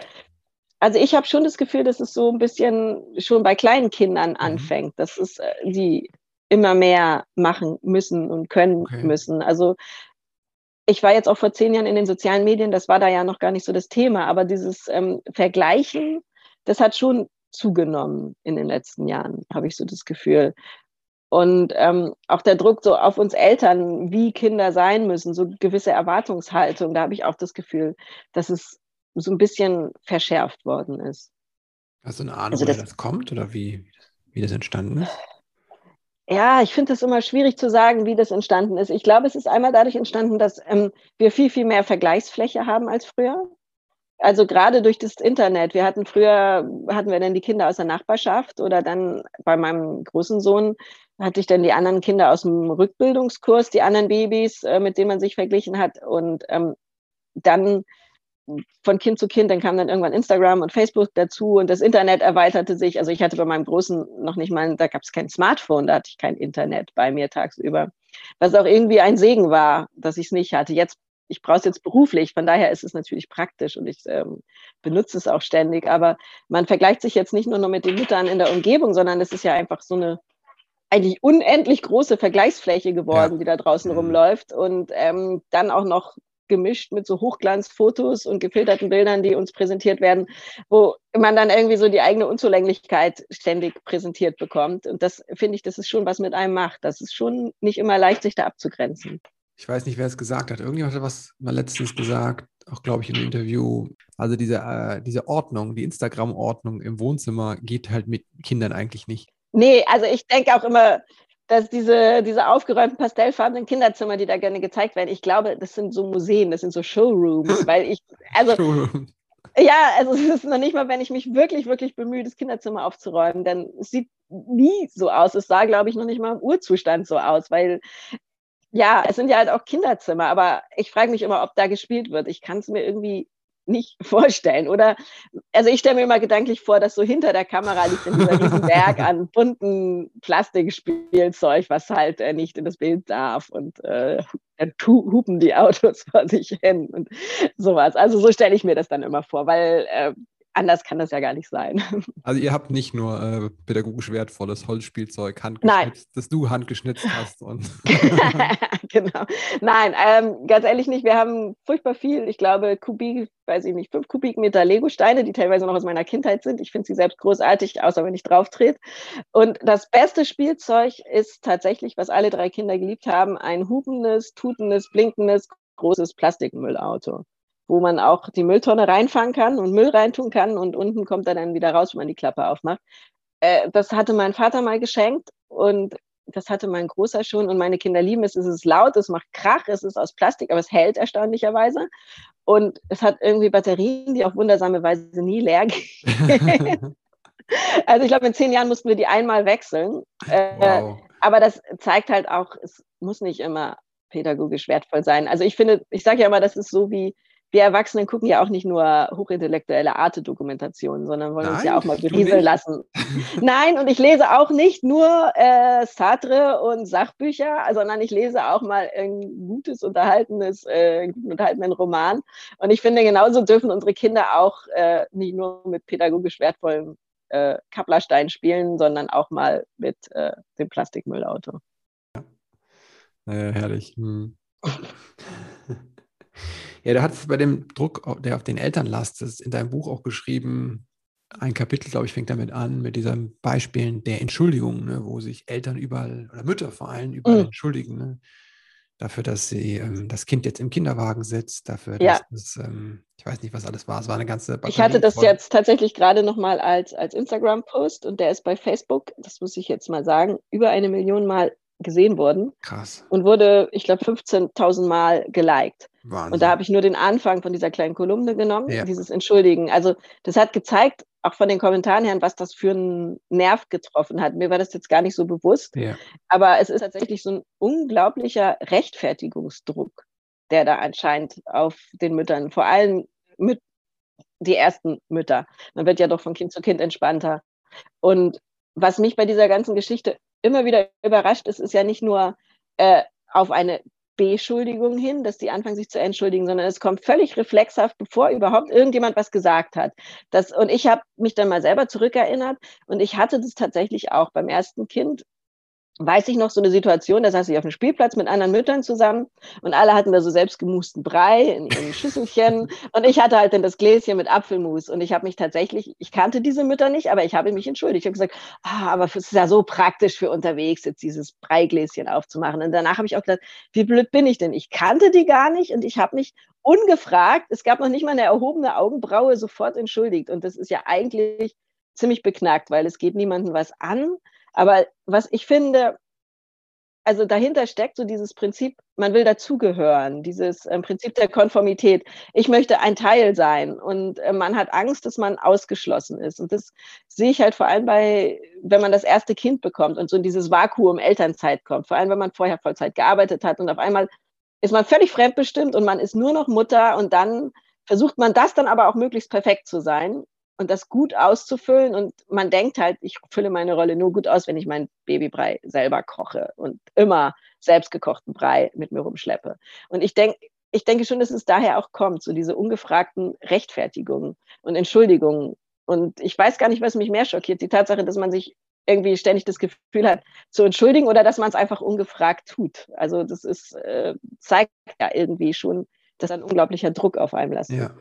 Also ich habe schon das Gefühl, dass es so ein bisschen schon bei kleinen Kindern mhm. anfängt, dass es äh, die immer mehr machen müssen und können okay. müssen. Also ich war jetzt auch vor zehn Jahren in den sozialen Medien, das war da ja noch gar nicht so das Thema, aber dieses ähm, Vergleichen, das hat schon zugenommen in den letzten Jahren, habe ich so das Gefühl. Und ähm, auch der Druck so auf uns Eltern, wie Kinder sein müssen, so gewisse Erwartungshaltung, da habe ich auch das Gefühl, dass es so ein bisschen verschärft worden ist. Hast du eine Ahnung, also das, das kommt oder wie, wie das entstanden ist? Ja, ich finde es immer schwierig zu sagen, wie das entstanden ist. Ich glaube, es ist einmal dadurch entstanden, dass ähm, wir viel, viel mehr Vergleichsfläche haben als früher. Also gerade durch das Internet. Wir hatten früher, hatten wir dann die Kinder aus der Nachbarschaft oder dann bei meinem großen Sohn hatte ich dann die anderen Kinder aus dem Rückbildungskurs, die anderen Babys, äh, mit denen man sich verglichen hat. Und ähm, dann von Kind zu Kind, dann kam dann irgendwann Instagram und Facebook dazu und das Internet erweiterte sich. Also ich hatte bei meinem Großen noch nicht mal, da gab es kein Smartphone, da hatte ich kein Internet bei mir tagsüber. Was auch irgendwie ein Segen war, dass ich es nicht hatte. Jetzt, ich brauche es jetzt beruflich, von daher ist es natürlich praktisch und ich ähm, benutze es auch ständig. Aber man vergleicht sich jetzt nicht nur noch mit den Müttern in der Umgebung, sondern es ist ja einfach so eine eigentlich unendlich große Vergleichsfläche geworden, ja. die da draußen mhm. rumläuft. Und ähm, dann auch noch gemischt mit so Hochglanzfotos und gefilterten Bildern, die uns präsentiert werden, wo man dann irgendwie so die eigene Unzulänglichkeit ständig präsentiert bekommt. Und das finde ich, das ist schon was mit einem macht. Das ist schon nicht immer leicht, sich da abzugrenzen. Ich weiß nicht, wer es gesagt hat. Irgendjemand hat was mal letztens gesagt, auch glaube ich in einem Interview. Also diese, äh, diese Ordnung, die Instagram-Ordnung im Wohnzimmer geht halt mit Kindern eigentlich nicht. Nee, also ich denke auch immer, dass diese, diese aufgeräumten pastellfarbenen Kinderzimmer, die da gerne gezeigt werden, ich glaube, das sind so Museen, das sind so Showrooms, weil ich, also, Showroom. ja, also es ist noch nicht mal, wenn ich mich wirklich, wirklich bemühe, das Kinderzimmer aufzuräumen, dann sieht nie so aus. Es sah, glaube ich, noch nicht mal im Urzustand so aus, weil ja, es sind ja halt auch Kinderzimmer, aber ich frage mich immer, ob da gespielt wird. Ich kann es mir irgendwie nicht vorstellen. Oder, also ich stelle mir immer gedanklich vor, dass so hinter der Kamera liegt dieser riesen Berg an bunten Plastikspielzeug, was halt äh, nicht in das Bild darf. Und äh, dann hupen die Autos vor sich hin und sowas. Also so stelle ich mir das dann immer vor, weil äh, anders kann das ja gar nicht sein. Also ihr habt nicht nur äh, pädagogisch wertvolles Holzspielzeug handgeschnitzt, das du handgeschnitzt hast. Und genau. Nein, ähm, ganz ehrlich nicht. Wir haben furchtbar viel, ich glaube, Kubik, weiß ich nicht, fünf Kubikmeter Lego-Steine, die teilweise noch aus meiner Kindheit sind. Ich finde sie selbst großartig, außer wenn ich drauf trete. Und das beste Spielzeug ist tatsächlich, was alle drei Kinder geliebt haben, ein hupendes, tutendes, blinkendes, großes Plastikmüllauto wo man auch die Mülltonne reinfangen kann und Müll reintun kann und unten kommt er dann wieder raus, wenn man die Klappe aufmacht. Äh, das hatte mein Vater mal geschenkt und das hatte mein Großer schon und meine Kinder lieben es. Es ist laut, es macht Krach, es ist aus Plastik, aber es hält erstaunlicherweise. Und es hat irgendwie Batterien, die auf wundersame Weise nie leer gehen. also ich glaube, in zehn Jahren mussten wir die einmal wechseln. Äh, wow. aber das zeigt halt auch, es muss nicht immer pädagogisch wertvoll sein. Also ich finde, ich sage ja immer, das ist so wie wir Erwachsenen gucken ja auch nicht nur hochintellectuelle Arte-Dokumentationen, sondern wollen Nein, uns ja auch mal berieseln lassen. Nein, und ich lese auch nicht nur äh, Sartre und Sachbücher, sondern ich lese auch mal ein gutes, unterhaltenes, äh, einen guten, Roman. Und ich finde, genauso dürfen unsere Kinder auch äh, nicht nur mit pädagogisch wertvollem äh, Kapplerstein spielen, sondern auch mal mit äh, dem Plastikmüllauto. Ja, naja, herrlich. Hm. Ja, du hattest bei dem Druck, der auf den Eltern lastet, in deinem Buch auch geschrieben, ein Kapitel, glaube ich, fängt damit an, mit diesen Beispielen der Entschuldigung, ne, wo sich Eltern überall oder Mütter vor allem überall mhm. entschuldigen. Ne, dafür, dass sie ähm, das Kind jetzt im Kinderwagen sitzt, dafür, dass es, ähm, ich weiß nicht, was alles war. Es war eine ganze Batterie Ich hatte das voll. jetzt tatsächlich gerade nochmal als, als Instagram-Post und der ist bei Facebook, das muss ich jetzt mal sagen, über eine Million Mal gesehen worden. Krass. Und wurde, ich glaube, 15.000 Mal geliked. Wahnsinn. Und da habe ich nur den Anfang von dieser kleinen Kolumne genommen, ja. dieses Entschuldigen. Also das hat gezeigt, auch von den Kommentaren her, was das für einen Nerv getroffen hat. Mir war das jetzt gar nicht so bewusst. Ja. Aber es ist tatsächlich so ein unglaublicher Rechtfertigungsdruck, der da anscheinend auf den Müttern, vor allem Müt die ersten Mütter. Man wird ja doch von Kind zu Kind entspannter. Und was mich bei dieser ganzen Geschichte immer wieder überrascht ist, ist ja nicht nur äh, auf eine Beschuldigung hin, dass die anfangen, sich zu entschuldigen, sondern es kommt völlig reflexhaft, bevor überhaupt irgendjemand was gesagt hat. Das, und ich habe mich dann mal selber zurückerinnert und ich hatte das tatsächlich auch beim ersten Kind weiß ich noch so eine Situation, da saß ich auf dem Spielplatz mit anderen Müttern zusammen und alle hatten da so selbstgemusten Brei in ihren Schüsselchen und ich hatte halt dann das Gläschen mit Apfelmus und ich habe mich tatsächlich, ich kannte diese Mütter nicht, aber ich habe mich entschuldigt. Ich habe gesagt, ah, aber es ist ja so praktisch für unterwegs, jetzt dieses Breigläschen aufzumachen. Und danach habe ich auch gedacht, wie blöd bin ich denn? Ich kannte die gar nicht und ich habe mich ungefragt, es gab noch nicht mal eine erhobene Augenbraue, sofort entschuldigt. Und das ist ja eigentlich ziemlich beknackt, weil es geht niemandem was an. Aber was ich finde, also dahinter steckt so dieses Prinzip, man will dazugehören, dieses äh, Prinzip der Konformität. Ich möchte ein Teil sein und äh, man hat Angst, dass man ausgeschlossen ist. Und das sehe ich halt vor allem bei, wenn man das erste Kind bekommt und so in dieses Vakuum Elternzeit kommt, vor allem wenn man vorher Vollzeit gearbeitet hat und auf einmal ist man völlig fremdbestimmt und man ist nur noch Mutter und dann versucht man das dann aber auch möglichst perfekt zu sein und das gut auszufüllen. Und man denkt halt, ich fülle meine Rolle nur gut aus, wenn ich meinen Babybrei selber koche und immer selbstgekochten Brei mit mir rumschleppe. Und ich denke, ich denke schon, dass es daher auch kommt, so diese ungefragten Rechtfertigungen und Entschuldigungen. Und ich weiß gar nicht, was mich mehr schockiert. Die Tatsache, dass man sich irgendwie ständig das Gefühl hat, zu entschuldigen oder dass man es einfach ungefragt tut. Also das ist, äh, zeigt ja irgendwie schon, dass ein unglaublicher Druck auf einem lastet. Ja,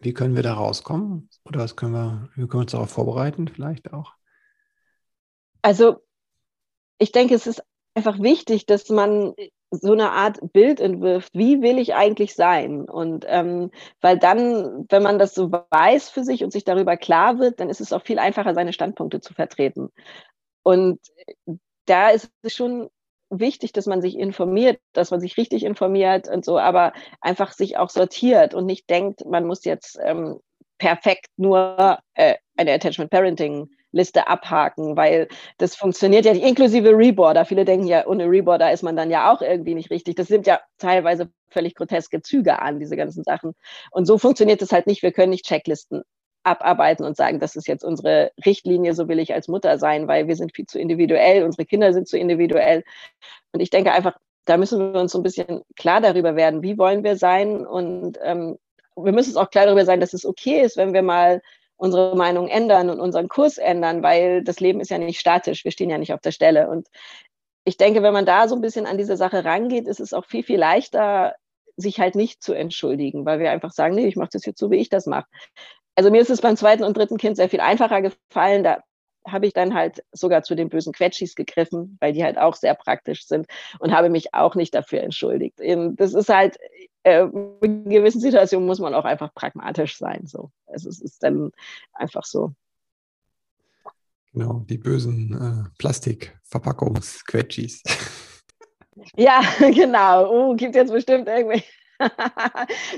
wie können wir da rauskommen? Oder was können wir, wie können wir uns darauf vorbereiten, vielleicht auch? Also, ich denke, es ist einfach wichtig, dass man so eine Art Bild entwirft, wie will ich eigentlich sein? Und ähm, weil dann, wenn man das so weiß für sich und sich darüber klar wird, dann ist es auch viel einfacher, seine Standpunkte zu vertreten. Und da ist es schon wichtig, dass man sich informiert, dass man sich richtig informiert und so, aber einfach sich auch sortiert und nicht denkt, man muss jetzt ähm, perfekt nur äh, eine Attachment Parenting Liste abhaken, weil das funktioniert ja nicht, inklusive Reboarder. Viele denken ja, ohne Reboarder ist man dann ja auch irgendwie nicht richtig. Das sind ja teilweise völlig groteske Züge an, diese ganzen Sachen. Und so funktioniert es halt nicht. Wir können nicht Checklisten abarbeiten und sagen, das ist jetzt unsere Richtlinie, so will ich als Mutter sein, weil wir sind viel zu individuell, unsere Kinder sind zu individuell. Und ich denke einfach, da müssen wir uns so ein bisschen klar darüber werden, wie wollen wir sein. Und ähm, wir müssen uns auch klar darüber sein, dass es okay ist, wenn wir mal unsere Meinung ändern und unseren Kurs ändern, weil das Leben ist ja nicht statisch, wir stehen ja nicht auf der Stelle. Und ich denke, wenn man da so ein bisschen an diese Sache rangeht, ist es auch viel, viel leichter, sich halt nicht zu entschuldigen, weil wir einfach sagen, nee, ich mache das jetzt so, wie ich das mache also mir ist es beim zweiten und dritten Kind sehr viel einfacher gefallen. Da habe ich dann halt sogar zu den bösen Quetschis gegriffen, weil die halt auch sehr praktisch sind und habe mich auch nicht dafür entschuldigt. Das ist halt, äh, in gewissen Situationen muss man auch einfach pragmatisch sein. So. Also es ist dann einfach so. Genau, die bösen äh, Plastikverpackungsquetschis. Ja, genau. Oh, gibt jetzt bestimmt irgendwelche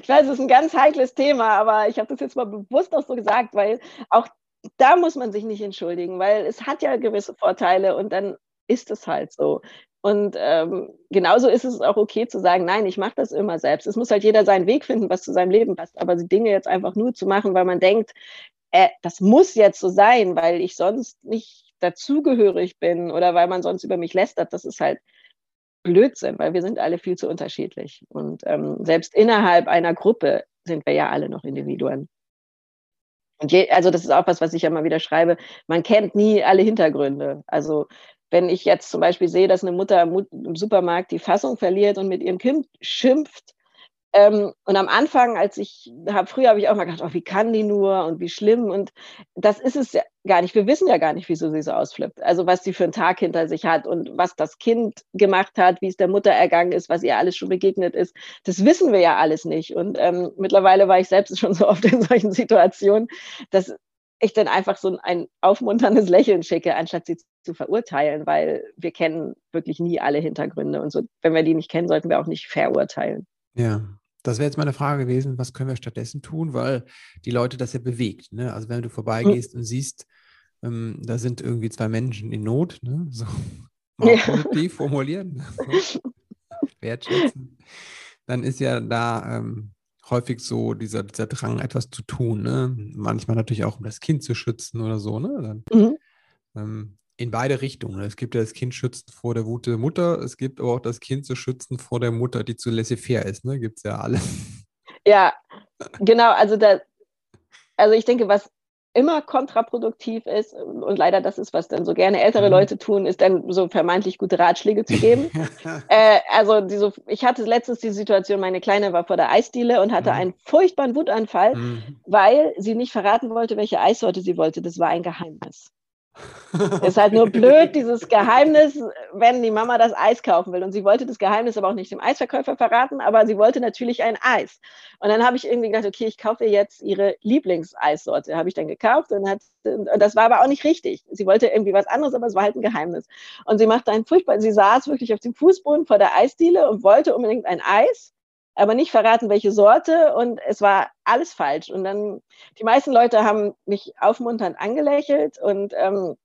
ich weiß, es ist ein ganz heikles Thema, aber ich habe das jetzt mal bewusst auch so gesagt, weil auch da muss man sich nicht entschuldigen, weil es hat ja gewisse Vorteile und dann ist es halt so. Und ähm, genauso ist es auch okay zu sagen, nein, ich mache das immer selbst. Es muss halt jeder seinen Weg finden, was zu seinem Leben passt. Aber die Dinge jetzt einfach nur zu machen, weil man denkt, äh, das muss jetzt so sein, weil ich sonst nicht dazugehörig bin oder weil man sonst über mich lästert, das ist halt Blödsinn, weil wir sind alle viel zu unterschiedlich. Und ähm, selbst innerhalb einer Gruppe sind wir ja alle noch Individuen. Und je, also das ist auch was, was ich ja mal wieder schreibe. Man kennt nie alle Hintergründe. Also wenn ich jetzt zum Beispiel sehe, dass eine Mutter im Supermarkt die Fassung verliert und mit ihrem Kind schimpft, ähm, und am Anfang, als ich habe, früher habe ich auch mal gedacht, oh, wie kann die nur und wie schlimm. Und das ist es ja gar nicht. Wir wissen ja gar nicht, wieso sie so ausflippt. Also was sie für einen Tag hinter sich hat und was das Kind gemacht hat, wie es der Mutter ergangen ist, was ihr alles schon begegnet ist. Das wissen wir ja alles nicht. Und ähm, mittlerweile war ich selbst schon so oft in solchen Situationen, dass ich dann einfach so ein aufmunterndes Lächeln schicke, anstatt sie zu verurteilen, weil wir kennen wirklich nie alle Hintergründe. Und so, wenn wir die nicht kennen, sollten wir auch nicht verurteilen. Ja, das wäre jetzt meine Frage gewesen, was können wir stattdessen tun, weil die Leute das ja bewegt. Ne? Also wenn du vorbeigehst mhm. und siehst, ähm, da sind irgendwie zwei Menschen in Not, ne? so mal ja. positiv formulieren, so. wertschätzen, dann ist ja da ähm, häufig so dieser, dieser Drang, etwas zu tun. Ne? Manchmal natürlich auch, um das Kind zu schützen oder so. Ne? Dann, mhm. ähm, in beide Richtungen. Es gibt ja das Kind schützen vor der Wut der Mutter, es gibt aber auch das Kind zu schützen vor der Mutter, die zu laissez-faire ist. Ne? Gibt es ja alle. Ja, genau. Also, da, also ich denke, was immer kontraproduktiv ist und leider das ist, was dann so gerne ältere mhm. Leute tun, ist dann so vermeintlich gute Ratschläge zu geben. äh, also diese, ich hatte letztens die Situation, meine Kleine war vor der Eisdiele und hatte mhm. einen furchtbaren Wutanfall, mhm. weil sie nicht verraten wollte, welche Eissorte sie wollte. Das war ein Geheimnis. Ist halt nur blöd, dieses Geheimnis, wenn die Mama das Eis kaufen will. Und sie wollte das Geheimnis aber auch nicht dem Eisverkäufer verraten, aber sie wollte natürlich ein Eis. Und dann habe ich irgendwie gedacht, okay, ich kaufe jetzt ihre Lieblingseissorte. Habe ich dann gekauft und, hat, das war aber auch nicht richtig. Sie wollte irgendwie was anderes, aber es war halt ein Geheimnis. Und sie machte einen furchtbar, sie saß wirklich auf dem Fußboden vor der Eisdiele und wollte unbedingt ein Eis aber nicht verraten, welche Sorte und es war alles falsch. Und dann, die meisten Leute haben mich aufmunternd angelächelt und ähm,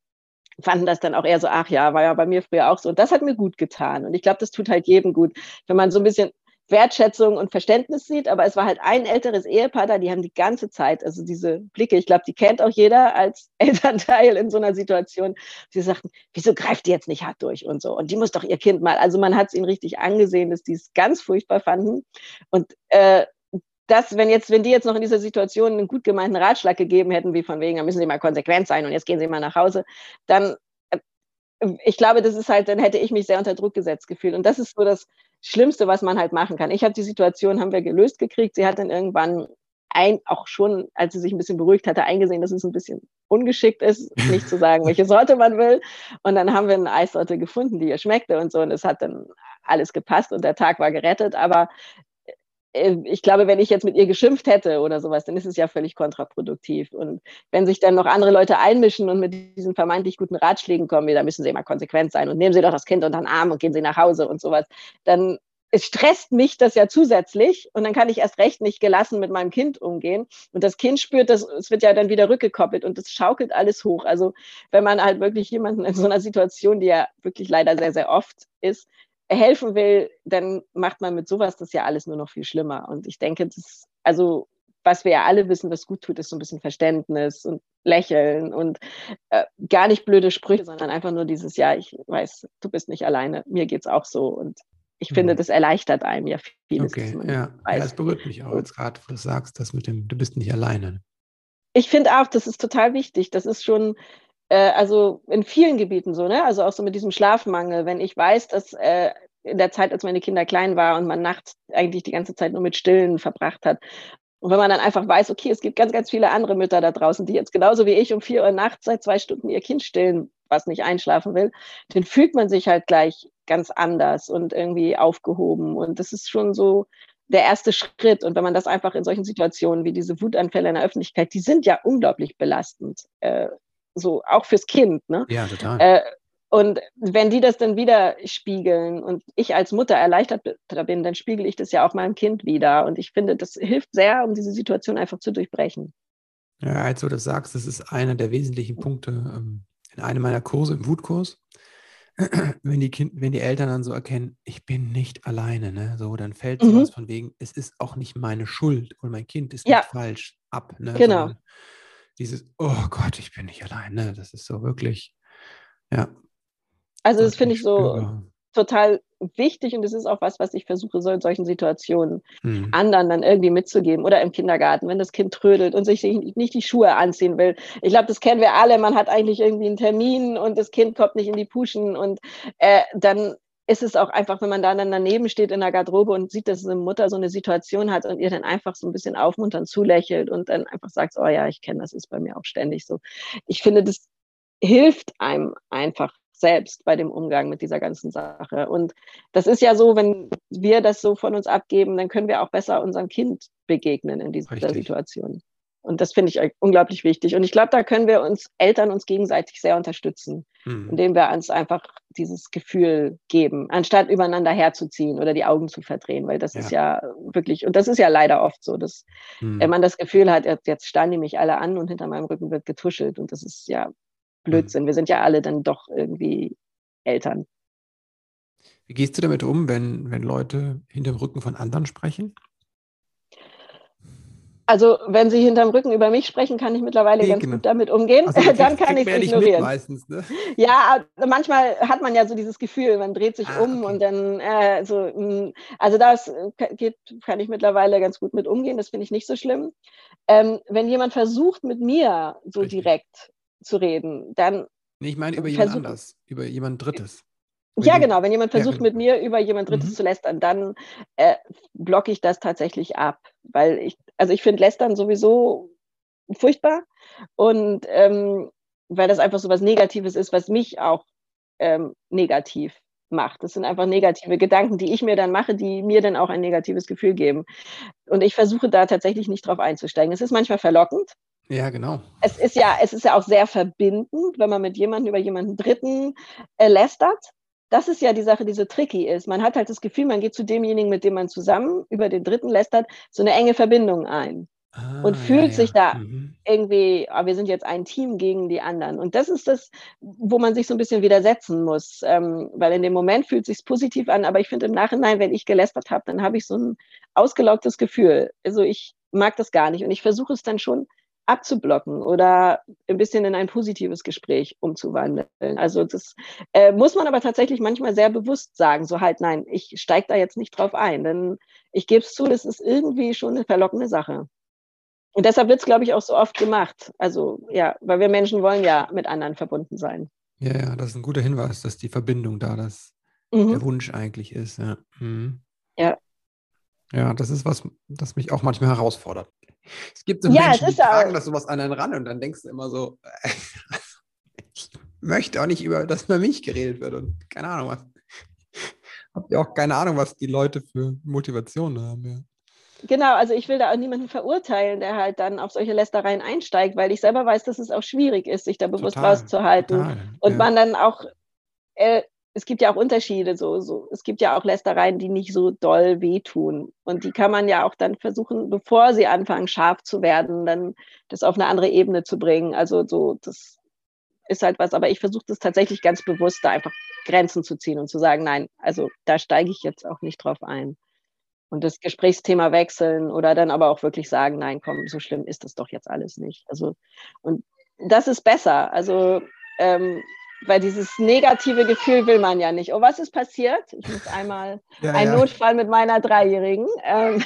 fanden das dann auch eher so, ach ja, war ja bei mir früher auch so. Und das hat mir gut getan. Und ich glaube, das tut halt jedem gut, wenn man so ein bisschen Wertschätzung und Verständnis sieht. Aber es war halt ein älteres Ehepaar da, die haben die ganze Zeit, also diese Blicke, ich glaube, die kennt auch jeder als Elternteil in so einer Situation. Sie sagten, wieso greift die jetzt nicht hart durch und so? Und die muss doch ihr Kind mal. Also man hat es ihnen richtig angesehen, dass die es ganz furchtbar fanden. Und äh, das, wenn jetzt, wenn die jetzt noch in dieser Situation einen gut gemeinten Ratschlag gegeben hätten, wie von wegen, da müssen sie mal konsequent sein und jetzt gehen sie mal nach Hause, dann ich glaube, das ist halt, dann hätte ich mich sehr unter Druck gesetzt gefühlt. Und das ist so das, Schlimmste, was man halt machen kann. Ich habe die Situation, haben wir gelöst gekriegt. Sie hat dann irgendwann ein, auch schon, als sie sich ein bisschen beruhigt hatte, eingesehen, dass es ein bisschen ungeschickt ist, nicht zu sagen, welche Sorte man will. Und dann haben wir eine Eissorte gefunden, die ihr schmeckte und so. Und es hat dann alles gepasst und der Tag war gerettet. Aber ich glaube, wenn ich jetzt mit ihr geschimpft hätte oder sowas, dann ist es ja völlig kontraproduktiv. Und wenn sich dann noch andere Leute einmischen und mit diesen vermeintlich guten Ratschlägen kommen, da müssen sie immer konsequent sein und nehmen sie doch das Kind unter den Arm und gehen sie nach Hause und sowas, dann es stresst mich das ja zusätzlich und dann kann ich erst recht nicht gelassen mit meinem Kind umgehen. Und das Kind spürt, dass es wird ja dann wieder rückgekoppelt und das schaukelt alles hoch. Also wenn man halt wirklich jemanden in so einer Situation, die ja wirklich leider sehr, sehr oft ist, helfen will, dann macht man mit sowas das ja alles nur noch viel schlimmer. Und ich denke, das, also was wir ja alle wissen, was gut tut, ist so ein bisschen Verständnis und Lächeln und äh, gar nicht blöde Sprüche, sondern einfach nur dieses, ja, ich weiß, du bist nicht alleine, mir geht's auch so. Und ich finde, mhm. das erleichtert einem ja vieles. Okay, ja. ja, es berührt mich auch jetzt gerade, wo du sagst, das mit dem, du bist nicht alleine. Ich finde auch, das ist total wichtig. Das ist schon, äh, also in vielen Gebieten so, ne? Also auch so mit diesem Schlafmangel, wenn ich weiß, dass äh, in der Zeit, als meine Kinder klein waren und man nachts eigentlich die ganze Zeit nur mit Stillen verbracht hat. Und wenn man dann einfach weiß, okay, es gibt ganz, ganz viele andere Mütter da draußen, die jetzt genauso wie ich um vier Uhr nachts seit zwei Stunden ihr Kind stillen, was nicht einschlafen will, dann fühlt man sich halt gleich ganz anders und irgendwie aufgehoben. Und das ist schon so der erste Schritt. Und wenn man das einfach in solchen Situationen wie diese Wutanfälle in der Öffentlichkeit, die sind ja unglaublich belastend. Äh, so auch fürs Kind. Ne? Ja, total. Äh, und wenn die das dann wieder spiegeln und ich als Mutter erleichtert bin, dann spiegel ich das ja auch meinem Kind wieder. Und ich finde, das hilft sehr, um diese Situation einfach zu durchbrechen. Ja, als du das sagst, das ist einer der wesentlichen Punkte ähm, in einem meiner Kurse, im Wutkurs. Wenn die, kind, wenn die Eltern dann so erkennen, ich bin nicht alleine, ne? so, dann fällt mhm. sowas von wegen, es ist auch nicht meine Schuld und mein Kind ist ja. nicht falsch ab. Ne? Genau. Sondern dieses, oh Gott, ich bin nicht alleine, das ist so wirklich, ja, also das finde ich so total wichtig und das ist auch was, was ich versuche, so in solchen Situationen hm. anderen dann irgendwie mitzugeben oder im Kindergarten, wenn das Kind trödelt und sich nicht die Schuhe anziehen will. Ich glaube, das kennen wir alle. Man hat eigentlich irgendwie einen Termin und das Kind kommt nicht in die Puschen und äh, dann ist es auch einfach, wenn man da dann daneben steht in der Garderobe und sieht, dass eine Mutter so eine Situation hat und ihr dann einfach so ein bisschen aufmunternd zulächelt und dann einfach sagt, oh ja, ich kenne das, ist bei mir auch ständig so. Ich finde, das hilft einem einfach selbst bei dem Umgang mit dieser ganzen Sache. Und das ist ja so, wenn wir das so von uns abgeben, dann können wir auch besser unserem Kind begegnen in dieser Richtig. Situation. Und das finde ich unglaublich wichtig. Und ich glaube, da können wir uns Eltern uns gegenseitig sehr unterstützen, hm. indem wir uns einfach dieses Gefühl geben, anstatt übereinander herzuziehen oder die Augen zu verdrehen, weil das ja. ist ja wirklich, und das ist ja leider oft so, dass hm. wenn man das Gefühl hat, jetzt starren die mich alle an und hinter meinem Rücken wird getuschelt. Und das ist ja Blödsinn. Mhm. Wir sind ja alle dann doch irgendwie Eltern. Wie gehst du damit um, wenn, wenn Leute hinter dem Rücken von anderen sprechen? Also, wenn Sie hinterm Rücken über mich sprechen, kann ich mittlerweile nee, ganz genau. gut damit umgehen. Also, dann kann ich es ignorieren. Meistens, ne? Ja, manchmal hat man ja so dieses Gefühl, man dreht sich ah, um okay. und dann äh, so. Hm, also, das geht, kann ich mittlerweile ganz gut mit umgehen. Das finde ich nicht so schlimm. Ähm, wenn jemand versucht, mit mir so Richtig. direkt zu reden, dann. Nee, ich meine über jemand anders, über jemand Drittes. Ja, genau. Wenn jemand versucht, ja, genau. mit mir über jemand Drittes mhm. zu lästern, dann äh, blocke ich das tatsächlich ab. Weil ich, also ich finde Lästern sowieso furchtbar. Und ähm, weil das einfach so was Negatives ist, was mich auch ähm, negativ macht. Das sind einfach negative Gedanken, die ich mir dann mache, die mir dann auch ein negatives Gefühl geben. Und ich versuche da tatsächlich nicht drauf einzusteigen. Es ist manchmal verlockend. Ja, genau. Es ist ja, es ist ja auch sehr verbindend, wenn man mit jemandem über jemanden Dritten äh, lästert das ist ja die Sache, die so tricky ist. Man hat halt das Gefühl, man geht zu demjenigen, mit dem man zusammen über den Dritten lästert, so eine enge Verbindung ein. Ah, und fühlt ja, ja. sich da mhm. irgendwie, oh, wir sind jetzt ein Team gegen die anderen. Und das ist das, wo man sich so ein bisschen widersetzen muss, ähm, weil in dem Moment fühlt es sich positiv an, aber ich finde im Nachhinein, wenn ich gelästert habe, dann habe ich so ein ausgelocktes Gefühl. Also ich mag das gar nicht und ich versuche es dann schon abzublocken oder ein bisschen in ein positives Gespräch umzuwandeln. Also das äh, muss man aber tatsächlich manchmal sehr bewusst sagen, so halt, nein, ich steige da jetzt nicht drauf ein, denn ich gebe es zu, das ist irgendwie schon eine verlockende Sache. Und deshalb wird es, glaube ich, auch so oft gemacht. Also ja, weil wir Menschen wollen ja mit anderen verbunden sein. Ja, ja, das ist ein guter Hinweis, dass die Verbindung da das mhm. der Wunsch eigentlich ist. Ja. Mhm. ja. Ja, das ist was, das mich auch manchmal herausfordert. Es gibt so ja, Menschen, die tragen das sowas an den ran und dann denkst du immer so, ich möchte auch nicht über, dass über mich geredet wird und keine Ahnung was. Habt ihr auch keine Ahnung, was die Leute für Motivationen haben, ja. Genau, also ich will da auch niemanden verurteilen, der halt dann auf solche Lästereien einsteigt, weil ich selber weiß, dass es auch schwierig ist, sich da bewusst total, rauszuhalten. Total, und ja. man dann auch äh, es gibt ja auch Unterschiede, so, so, es gibt ja auch Lästereien, die nicht so doll wehtun. Und die kann man ja auch dann versuchen, bevor sie anfangen, scharf zu werden, dann das auf eine andere Ebene zu bringen. Also so, das ist halt was, aber ich versuche das tatsächlich ganz bewusst, da einfach Grenzen zu ziehen und zu sagen, nein, also da steige ich jetzt auch nicht drauf ein. Und das Gesprächsthema wechseln oder dann aber auch wirklich sagen, nein, komm, so schlimm ist das doch jetzt alles nicht. Also, und das ist besser. Also, ähm, weil dieses negative Gefühl will man ja nicht. Oh, was ist passiert? Ich muss einmal ja, ein ja. Notfall mit meiner Dreijährigen. Ähm.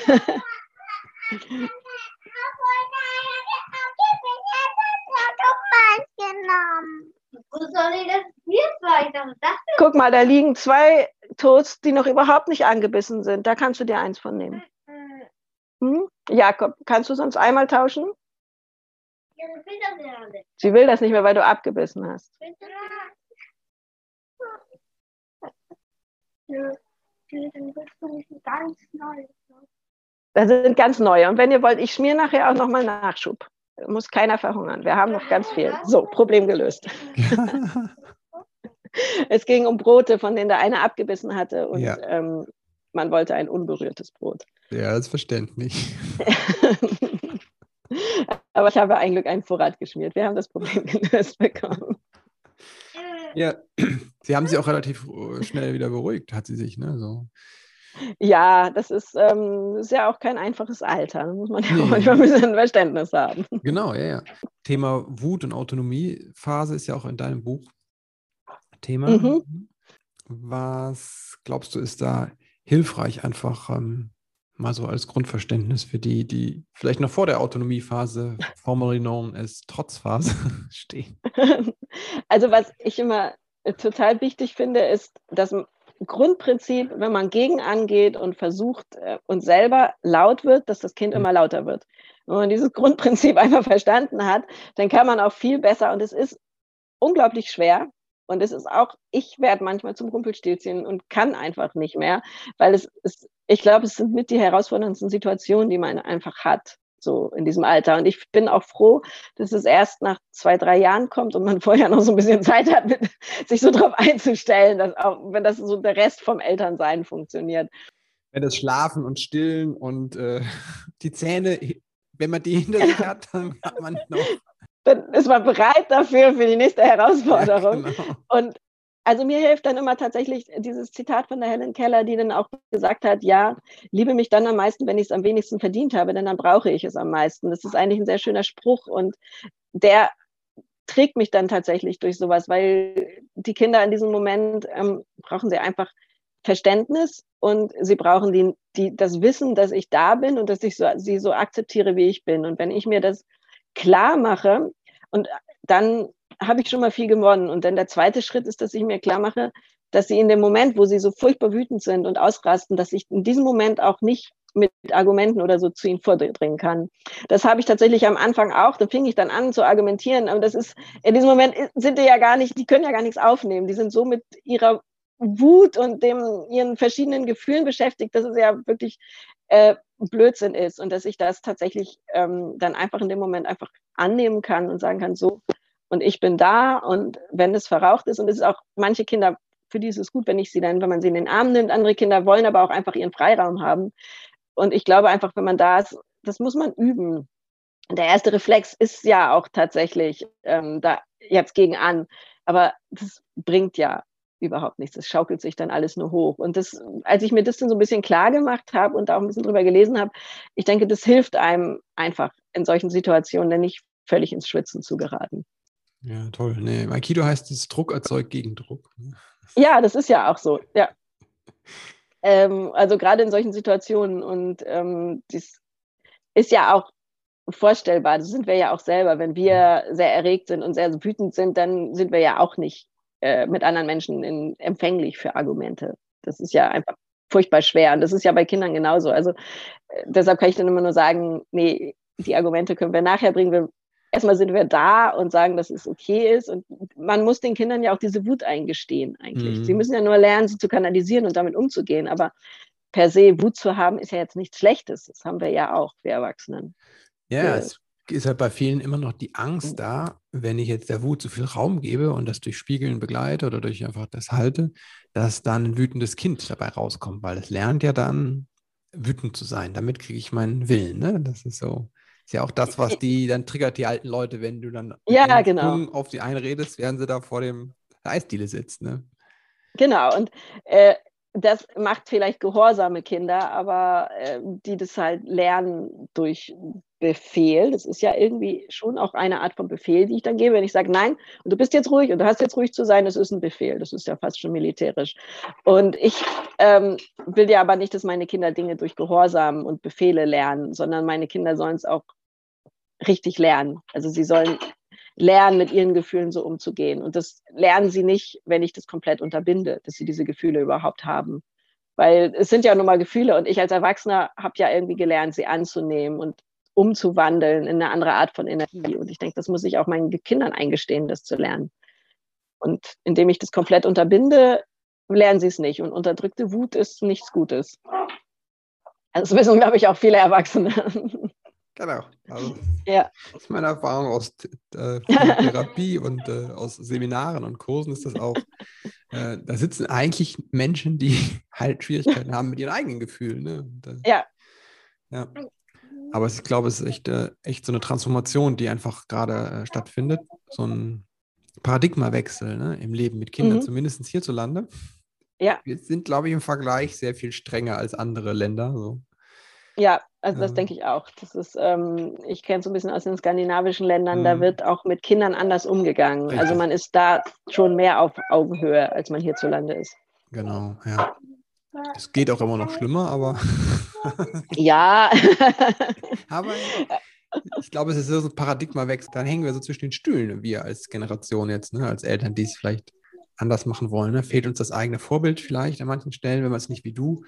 Guck mal, da liegen zwei Toasts, die noch überhaupt nicht angebissen sind. Da kannst du dir eins von nehmen. Hm? Jakob, kannst du sonst einmal tauschen? Sie will das nicht mehr, weil du abgebissen hast. Das sind ganz neue. Und wenn ihr wollt, ich schmier nachher auch nochmal Nachschub. Muss keiner verhungern. Wir haben noch ganz viel. So, Problem gelöst. es ging um Brote, von denen der eine abgebissen hatte. Und ja. ähm, man wollte ein unberührtes Brot. Ja, das verständlich. Aber ich habe ein Glück einen Vorrat geschmiert. Wir haben das Problem gelöst bekommen. Ja, sie haben sich auch relativ äh, schnell wieder beruhigt, hat sie sich, ne? So. Ja, das ist, ähm, ist ja auch kein einfaches Alter. Da muss man ja nee. manchmal ein bisschen Verständnis haben. Genau, ja, ja. Thema Wut und Autonomiephase ist ja auch in deinem Buch Thema. Mhm. Was glaubst du, ist da hilfreich, einfach ähm, mal so als Grundverständnis für die, die vielleicht noch vor der Autonomiephase, formerly known as Trotzphase, stehen? Also was ich immer total wichtig finde, ist das Grundprinzip, wenn man gegen angeht und versucht äh, und selber laut wird, dass das Kind mhm. immer lauter wird. Wenn man dieses Grundprinzip einmal verstanden hat, dann kann man auch viel besser und es ist unglaublich schwer, und es ist auch, ich werde manchmal zum Rumpelstilzchen und kann einfach nicht mehr, weil es ist, ich glaube, es sind mit die herausforderndsten Situationen, die man einfach hat, so in diesem Alter. Und ich bin auch froh, dass es erst nach zwei, drei Jahren kommt und man vorher noch so ein bisschen Zeit hat, mit, sich so darauf einzustellen, dass auch, wenn das so der Rest vom Elternsein funktioniert. Wenn das Schlafen und Stillen und äh, die Zähne, wenn man die hinter sich hat, dann hat man noch dann ist man bereit dafür, für die nächste Herausforderung. Ja, genau. Und also mir hilft dann immer tatsächlich dieses Zitat von der Helen Keller, die dann auch gesagt hat, ja, liebe mich dann am meisten, wenn ich es am wenigsten verdient habe, denn dann brauche ich es am meisten. Das ist eigentlich ein sehr schöner Spruch und der trägt mich dann tatsächlich durch sowas, weil die Kinder in diesem Moment ähm, brauchen sie einfach Verständnis und sie brauchen die, die, das Wissen, dass ich da bin und dass ich so, sie so akzeptiere, wie ich bin. Und wenn ich mir das klar mache und dann habe ich schon mal viel gewonnen. Und dann der zweite Schritt ist, dass ich mir klar mache, dass sie in dem Moment, wo sie so furchtbar wütend sind und ausrasten, dass ich in diesem Moment auch nicht mit Argumenten oder so zu ihnen vordringen kann. Das habe ich tatsächlich am Anfang auch. Da fing ich dann an zu argumentieren. Aber das ist, in diesem Moment sind die ja gar nicht, die können ja gar nichts aufnehmen. Die sind so mit ihrer Wut und dem, ihren verschiedenen Gefühlen beschäftigt, dass es ja wirklich äh, Blödsinn ist und dass ich das tatsächlich ähm, dann einfach in dem Moment einfach annehmen kann und sagen kann, so, und ich bin da und wenn es verraucht ist und es ist auch manche Kinder, für die ist es gut, wenn ich sie dann, wenn man sie in den Arm nimmt, andere Kinder wollen aber auch einfach ihren Freiraum haben. Und ich glaube einfach, wenn man da ist, das muss man üben. Der erste Reflex ist ja auch tatsächlich ähm, da jetzt gegen an, aber das bringt ja überhaupt nichts. Das schaukelt sich dann alles nur hoch. Und das, als ich mir das dann so ein bisschen klar gemacht habe und auch ein bisschen drüber gelesen habe, ich denke, das hilft einem einfach in solchen Situationen, dann nicht völlig ins Schwitzen zu geraten. Ja, toll. Nee, im Aikido heißt es Druck erzeugt Gegendruck. Ne? Ja, das ist ja auch so, ja. Ähm, also gerade in solchen Situationen und ähm, das ist ja auch vorstellbar, das sind wir ja auch selber. Wenn wir sehr erregt sind und sehr wütend sind, dann sind wir ja auch nicht äh, mit anderen Menschen in, empfänglich für Argumente. Das ist ja einfach furchtbar schwer. Und das ist ja bei Kindern genauso. Also äh, deshalb kann ich dann immer nur sagen, nee, die Argumente können wir nachher bringen. Wir erstmal sind wir da und sagen, dass es okay ist. Und man muss den Kindern ja auch diese Wut eingestehen eigentlich. Mhm. Sie müssen ja nur lernen, sie zu kanalisieren und damit umzugehen. Aber per se Wut zu haben, ist ja jetzt nichts Schlechtes. Das haben wir ja auch, wir Erwachsenen. Ja, es ist halt bei vielen immer noch die Angst mhm. da, wenn ich jetzt der Wut zu viel Raum gebe und das durch Spiegeln begleite oder durch einfach das halte, dass dann ein wütendes Kind dabei rauskommt, weil es lernt ja dann, wütend zu sein. Damit kriege ich meinen Willen. Ne? Das ist so. Ist ja auch das, was die dann triggert, die alten Leute, wenn du dann ja, genau. auf die einredest, während sie da vor dem Eisdiele sitzt. Ne? Genau, und äh, das macht vielleicht gehorsame Kinder, aber äh, die das halt lernen durch Befehl. Das ist ja irgendwie schon auch eine Art von Befehl, die ich dann gebe, wenn ich sage, nein, und du bist jetzt ruhig und du hast jetzt ruhig zu sein, das ist ein Befehl. Das ist ja fast schon militärisch. Und ich ähm, will ja aber nicht, dass meine Kinder Dinge durch Gehorsam und Befehle lernen, sondern meine Kinder sollen es auch richtig lernen. Also sie sollen lernen, mit ihren Gefühlen so umzugehen. Und das lernen sie nicht, wenn ich das komplett unterbinde, dass sie diese Gefühle überhaupt haben. Weil es sind ja nun mal Gefühle und ich als Erwachsener habe ja irgendwie gelernt, sie anzunehmen und umzuwandeln in eine andere Art von Energie. Und ich denke, das muss ich auch meinen Kindern eingestehen, das zu lernen. Und indem ich das komplett unterbinde, lernen sie es nicht. Und unterdrückte Wut ist nichts Gutes. Also das wissen, glaube ich, auch viele Erwachsene. Genau. Also, ja. Das ist meine Erfahrung aus äh, Therapie und äh, aus Seminaren und Kursen ist das auch. Äh, da sitzen eigentlich Menschen, die halt Schwierigkeiten haben mit ihren eigenen Gefühlen. Ne? Da, ja. Ja. Aber ich glaube, es ist echt, äh, echt so eine Transformation, die einfach gerade äh, stattfindet. So ein Paradigmawechsel ne? im Leben mit Kindern, mhm. zumindest hierzulande. Ja. Wir sind, glaube ich, im Vergleich sehr viel strenger als andere Länder. So. Ja, also das ähm. denke ich auch. Das ist, ähm, ich kenne es so ein bisschen aus den skandinavischen Ländern, mhm. da wird auch mit Kindern anders umgegangen. Also Richtig. Also man ist da schon mehr auf Augenhöhe, als man hierzulande ist. Genau, ja. Es geht auch immer noch schlimmer, aber. ja. aber ich glaube, es ist so ein Paradigmawechsel. Dann hängen wir so zwischen den Stühlen, wir als Generation jetzt, ne, als Eltern, die es vielleicht anders machen wollen. Ne? Fehlt uns das eigene Vorbild vielleicht an manchen Stellen, wenn man es nicht wie du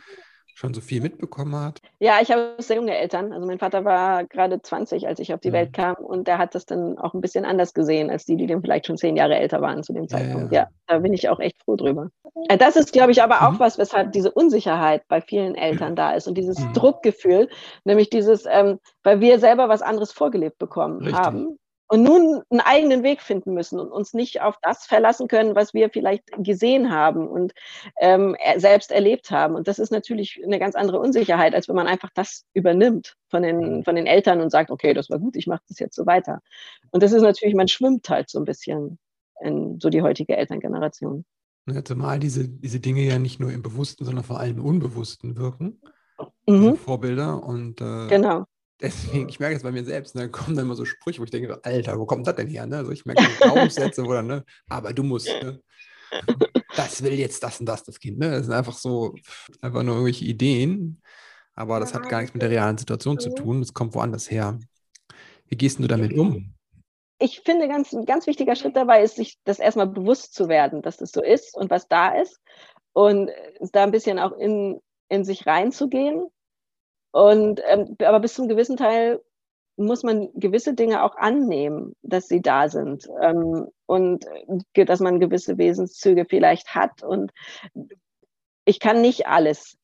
schon so viel mitbekommen hat? Ja, ich habe sehr junge Eltern. Also mein Vater war gerade 20, als ich auf die mhm. Welt kam und der hat das dann auch ein bisschen anders gesehen als die, die dann vielleicht schon zehn Jahre älter waren zu dem Zeitpunkt. Ja, ja. ja da bin ich auch echt froh drüber. Äh, das ist, glaube ich, aber auch mhm. was, weshalb diese Unsicherheit bei vielen Eltern da ist und dieses mhm. Druckgefühl, nämlich dieses, ähm, weil wir selber was anderes vorgelebt bekommen Richtig. haben und nun einen eigenen Weg finden müssen und uns nicht auf das verlassen können, was wir vielleicht gesehen haben und ähm, selbst erlebt haben. Und das ist natürlich eine ganz andere Unsicherheit, als wenn man einfach das übernimmt von den, von den Eltern und sagt, okay, das war gut, ich mache das jetzt so weiter. Und das ist natürlich, man schwimmt halt so ein bisschen in so die heutige Elterngeneration. Ja, zumal diese, diese Dinge ja nicht nur im Bewussten, sondern vor allem im Unbewussten wirken. Mhm. Vorbilder. Und äh, genau. deswegen, ich merke es bei mir selbst, da ne, kommen dann immer so Sprüche, wo ich denke, Alter, wo kommt das denn her? Ne? Also ich merke Glaubenssätze, wo dann, ne, aber du musst, ne? das will jetzt das und das, das Kind. Ne? Das sind einfach so, einfach nur irgendwelche Ideen, aber das hat gar nichts mit der realen Situation zu tun. Das kommt woanders her. Wie gehst du damit um? Ich finde, ganz, ein ganz wichtiger Schritt dabei ist, sich das erstmal bewusst zu werden, dass das so ist und was da ist. Und da ein bisschen auch in, in sich reinzugehen. Und ähm, aber bis zum gewissen Teil muss man gewisse Dinge auch annehmen, dass sie da sind ähm, und äh, dass man gewisse Wesenszüge vielleicht hat. Und ich kann nicht alles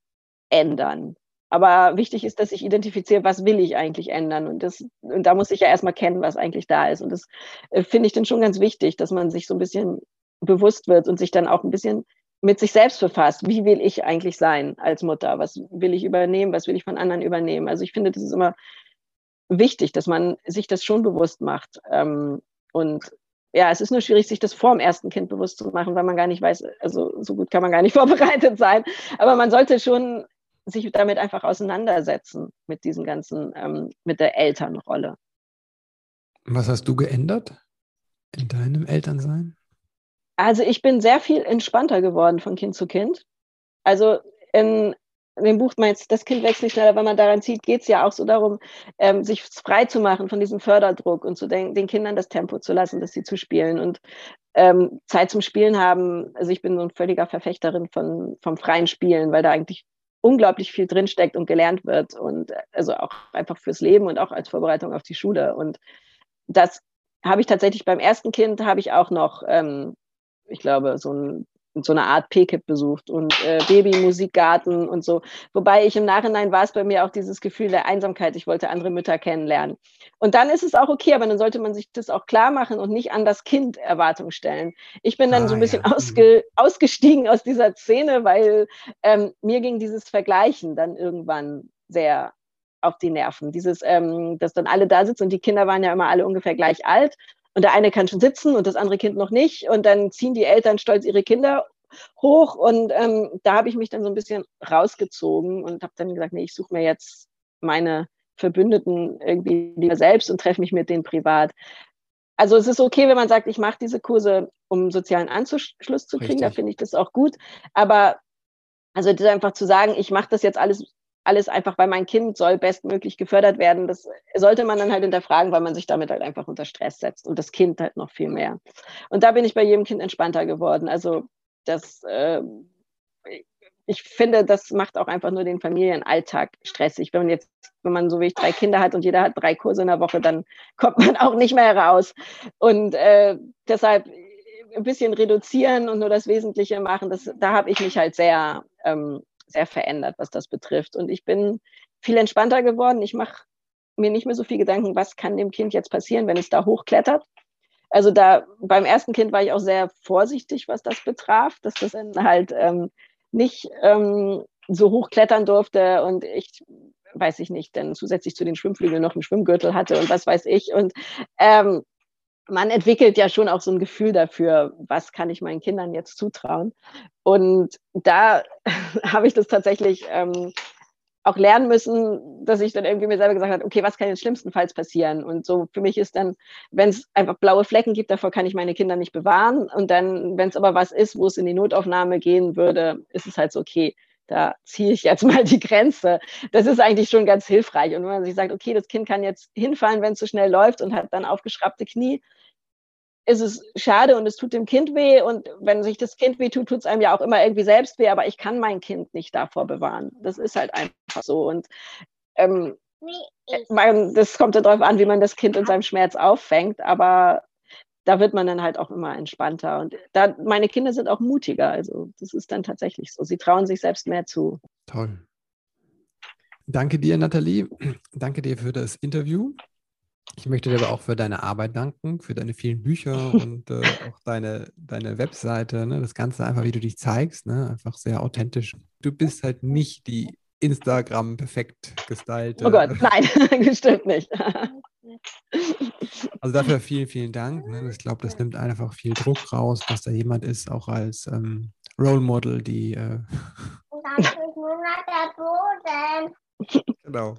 ändern. Aber wichtig ist, dass ich identifiziere, was will ich eigentlich ändern. Und, das, und da muss ich ja erstmal kennen, was eigentlich da ist. Und das äh, finde ich dann schon ganz wichtig, dass man sich so ein bisschen bewusst wird und sich dann auch ein bisschen mit sich selbst befasst. Wie will ich eigentlich sein als Mutter? Was will ich übernehmen? Was will ich von anderen übernehmen? Also ich finde, das ist immer wichtig, dass man sich das schon bewusst macht. Ähm, und ja, es ist nur schwierig, sich das vor dem ersten Kind bewusst zu machen, weil man gar nicht weiß, also so gut kann man gar nicht vorbereitet sein. Aber man sollte schon sich damit einfach auseinandersetzen mit diesem ganzen, ähm, mit der Elternrolle. Was hast du geändert in deinem Elternsein? Also ich bin sehr viel entspannter geworden von Kind zu Kind. Also in, dem Buch meinst das Kind wächst nicht schneller, wenn man daran zieht, geht es ja auch so darum, ähm, sich frei zu machen von diesem Förderdruck und zu den, den Kindern das Tempo zu lassen, dass sie zu spielen und ähm, Zeit zum Spielen haben. Also ich bin so ein völliger Verfechterin von, vom freien Spielen, weil da eigentlich unglaublich viel drinsteckt und gelernt wird und also auch einfach fürs Leben und auch als Vorbereitung auf die Schule. Und das habe ich tatsächlich beim ersten Kind habe ich auch noch ähm, ich glaube, so, ein, so eine Art PKIP besucht und äh, Babymusikgarten und so. Wobei ich im Nachhinein war es bei mir auch dieses Gefühl der Einsamkeit. Ich wollte andere Mütter kennenlernen. Und dann ist es auch okay, aber dann sollte man sich das auch klar machen und nicht an das Kind Erwartung stellen. Ich bin dann ah, so ein bisschen ja. Mhm. ausge, ausgestiegen aus dieser Szene, weil ähm, mir ging dieses Vergleichen dann irgendwann sehr auf die Nerven. Dieses, ähm, dass dann alle da sitzen und die Kinder waren ja immer alle ungefähr gleich alt und der eine kann schon sitzen und das andere Kind noch nicht. Und dann ziehen die Eltern stolz ihre Kinder hoch. Und ähm, da habe ich mich dann so ein bisschen rausgezogen und habe dann gesagt, nee, ich suche mir jetzt meine Verbündeten irgendwie lieber selbst und treffe mich mit denen privat. Also es ist okay, wenn man sagt, ich mache diese Kurse, um sozialen Anschluss zu kriegen, Richtig. da finde ich das auch gut. Aber also das einfach zu sagen, ich mache das jetzt alles alles einfach, weil mein Kind soll bestmöglich gefördert werden. Das sollte man dann halt hinterfragen, weil man sich damit halt einfach unter Stress setzt und das Kind halt noch viel mehr. Und da bin ich bei jedem Kind entspannter geworden. Also das, äh, ich finde, das macht auch einfach nur den Familienalltag stressig. Wenn man jetzt, wenn man so wie ich drei Kinder hat und jeder hat drei Kurse in der Woche, dann kommt man auch nicht mehr raus. Und äh, deshalb ein bisschen reduzieren und nur das Wesentliche machen, das, da habe ich mich halt sehr ähm, sehr verändert, was das betrifft. Und ich bin viel entspannter geworden. Ich mache mir nicht mehr so viel Gedanken, was kann dem Kind jetzt passieren, wenn es da hochklettert. Also da beim ersten Kind war ich auch sehr vorsichtig, was das betraf, dass das dann halt ähm, nicht ähm, so hochklettern durfte und ich weiß ich nicht, denn zusätzlich zu den Schwimmflügeln noch einen Schwimmgürtel hatte und was weiß ich. Und ähm, man entwickelt ja schon auch so ein Gefühl dafür, was kann ich meinen Kindern jetzt zutrauen. Und da habe ich das tatsächlich ähm, auch lernen müssen, dass ich dann irgendwie mir selber gesagt habe, okay, was kann jetzt schlimmstenfalls passieren? Und so für mich ist dann, wenn es einfach blaue Flecken gibt, davor kann ich meine Kinder nicht bewahren. Und dann, wenn es aber was ist, wo es in die Notaufnahme gehen würde, ist es halt so, okay, da ziehe ich jetzt mal die Grenze. Das ist eigentlich schon ganz hilfreich. Und wenn man sich sagt, okay, das Kind kann jetzt hinfallen, wenn es so schnell läuft und hat dann aufgeschraubte Knie, ist es schade und es tut dem Kind weh. Und wenn sich das Kind weh tut, tut es einem ja auch immer irgendwie selbst weh. Aber ich kann mein Kind nicht davor bewahren. Das ist halt einfach so. Und ähm, man, das kommt darauf an, wie man das Kind in seinem Schmerz auffängt. Aber da wird man dann halt auch immer entspannter. Und da, meine Kinder sind auch mutiger. Also das ist dann tatsächlich so. Sie trauen sich selbst mehr zu. Toll. Danke dir, Nathalie. Danke dir für das Interview. Ich möchte dir aber auch für deine Arbeit danken, für deine vielen Bücher und äh, auch deine, deine Webseite. Ne? Das Ganze einfach, wie du dich zeigst, ne? einfach sehr authentisch. Du bist halt nicht die Instagram perfekt gestylte. Oh Gott, nein, bestimmt nicht. Also dafür vielen, vielen Dank. Ne? Ich glaube, das nimmt einfach viel Druck raus, dass da jemand ist, auch als ähm, Role Model, die. Äh genau.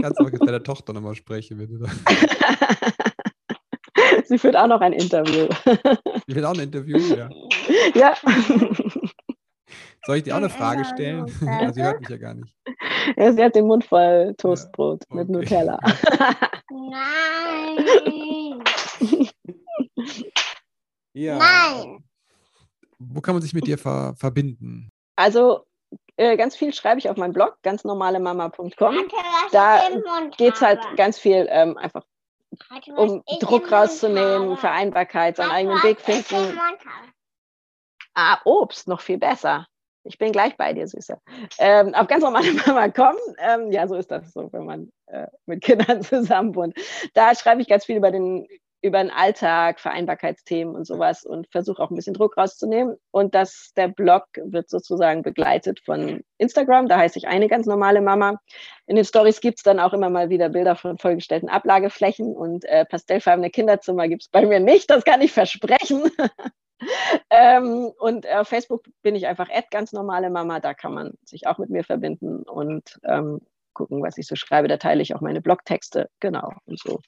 Kannst du auch jetzt bei der Tochter nochmal sprechen, wenn du da. Sie führt auch noch ein Interview. Sie will auch ein Interview, ja. Ja. Soll ich dir auch eine Frage stellen? Ja, sie hört mich ja gar nicht. Ja, sie hat den Mund voll Toastbrot ja, okay. mit Nutella. Nein. ja. Nein. Wo kann man sich mit dir ver verbinden? Also äh, ganz viel schreibe ich auf meinem Blog, ganznormalemama.com. Da geht es halt ganz viel ähm, einfach um Druck rauszunehmen, Vereinbarkeit, seinen eigenen Weg finden. Ah, Obst, noch viel besser. Ich bin gleich bei dir, Süße. Ähm, auf ganz normale Mama kommen. Ähm, ja, so ist das so, wenn man äh, mit Kindern zusammen wohnt. Da schreibe ich ganz viel über den, über den Alltag, Vereinbarkeitsthemen und sowas und versuche auch ein bisschen Druck rauszunehmen. Und das, der Blog wird sozusagen begleitet von Instagram. Da heiße ich eine ganz normale Mama. In den Stories gibt es dann auch immer mal wieder Bilder von vollgestellten Ablageflächen und äh, pastellfarbene Kinderzimmer gibt es bei mir nicht. Das kann ich versprechen. ähm, und auf Facebook bin ich einfach ganz normale Mama. Da kann man sich auch mit mir verbinden und ähm, gucken, was ich so schreibe. Da teile ich auch meine Blogtexte. Genau und so.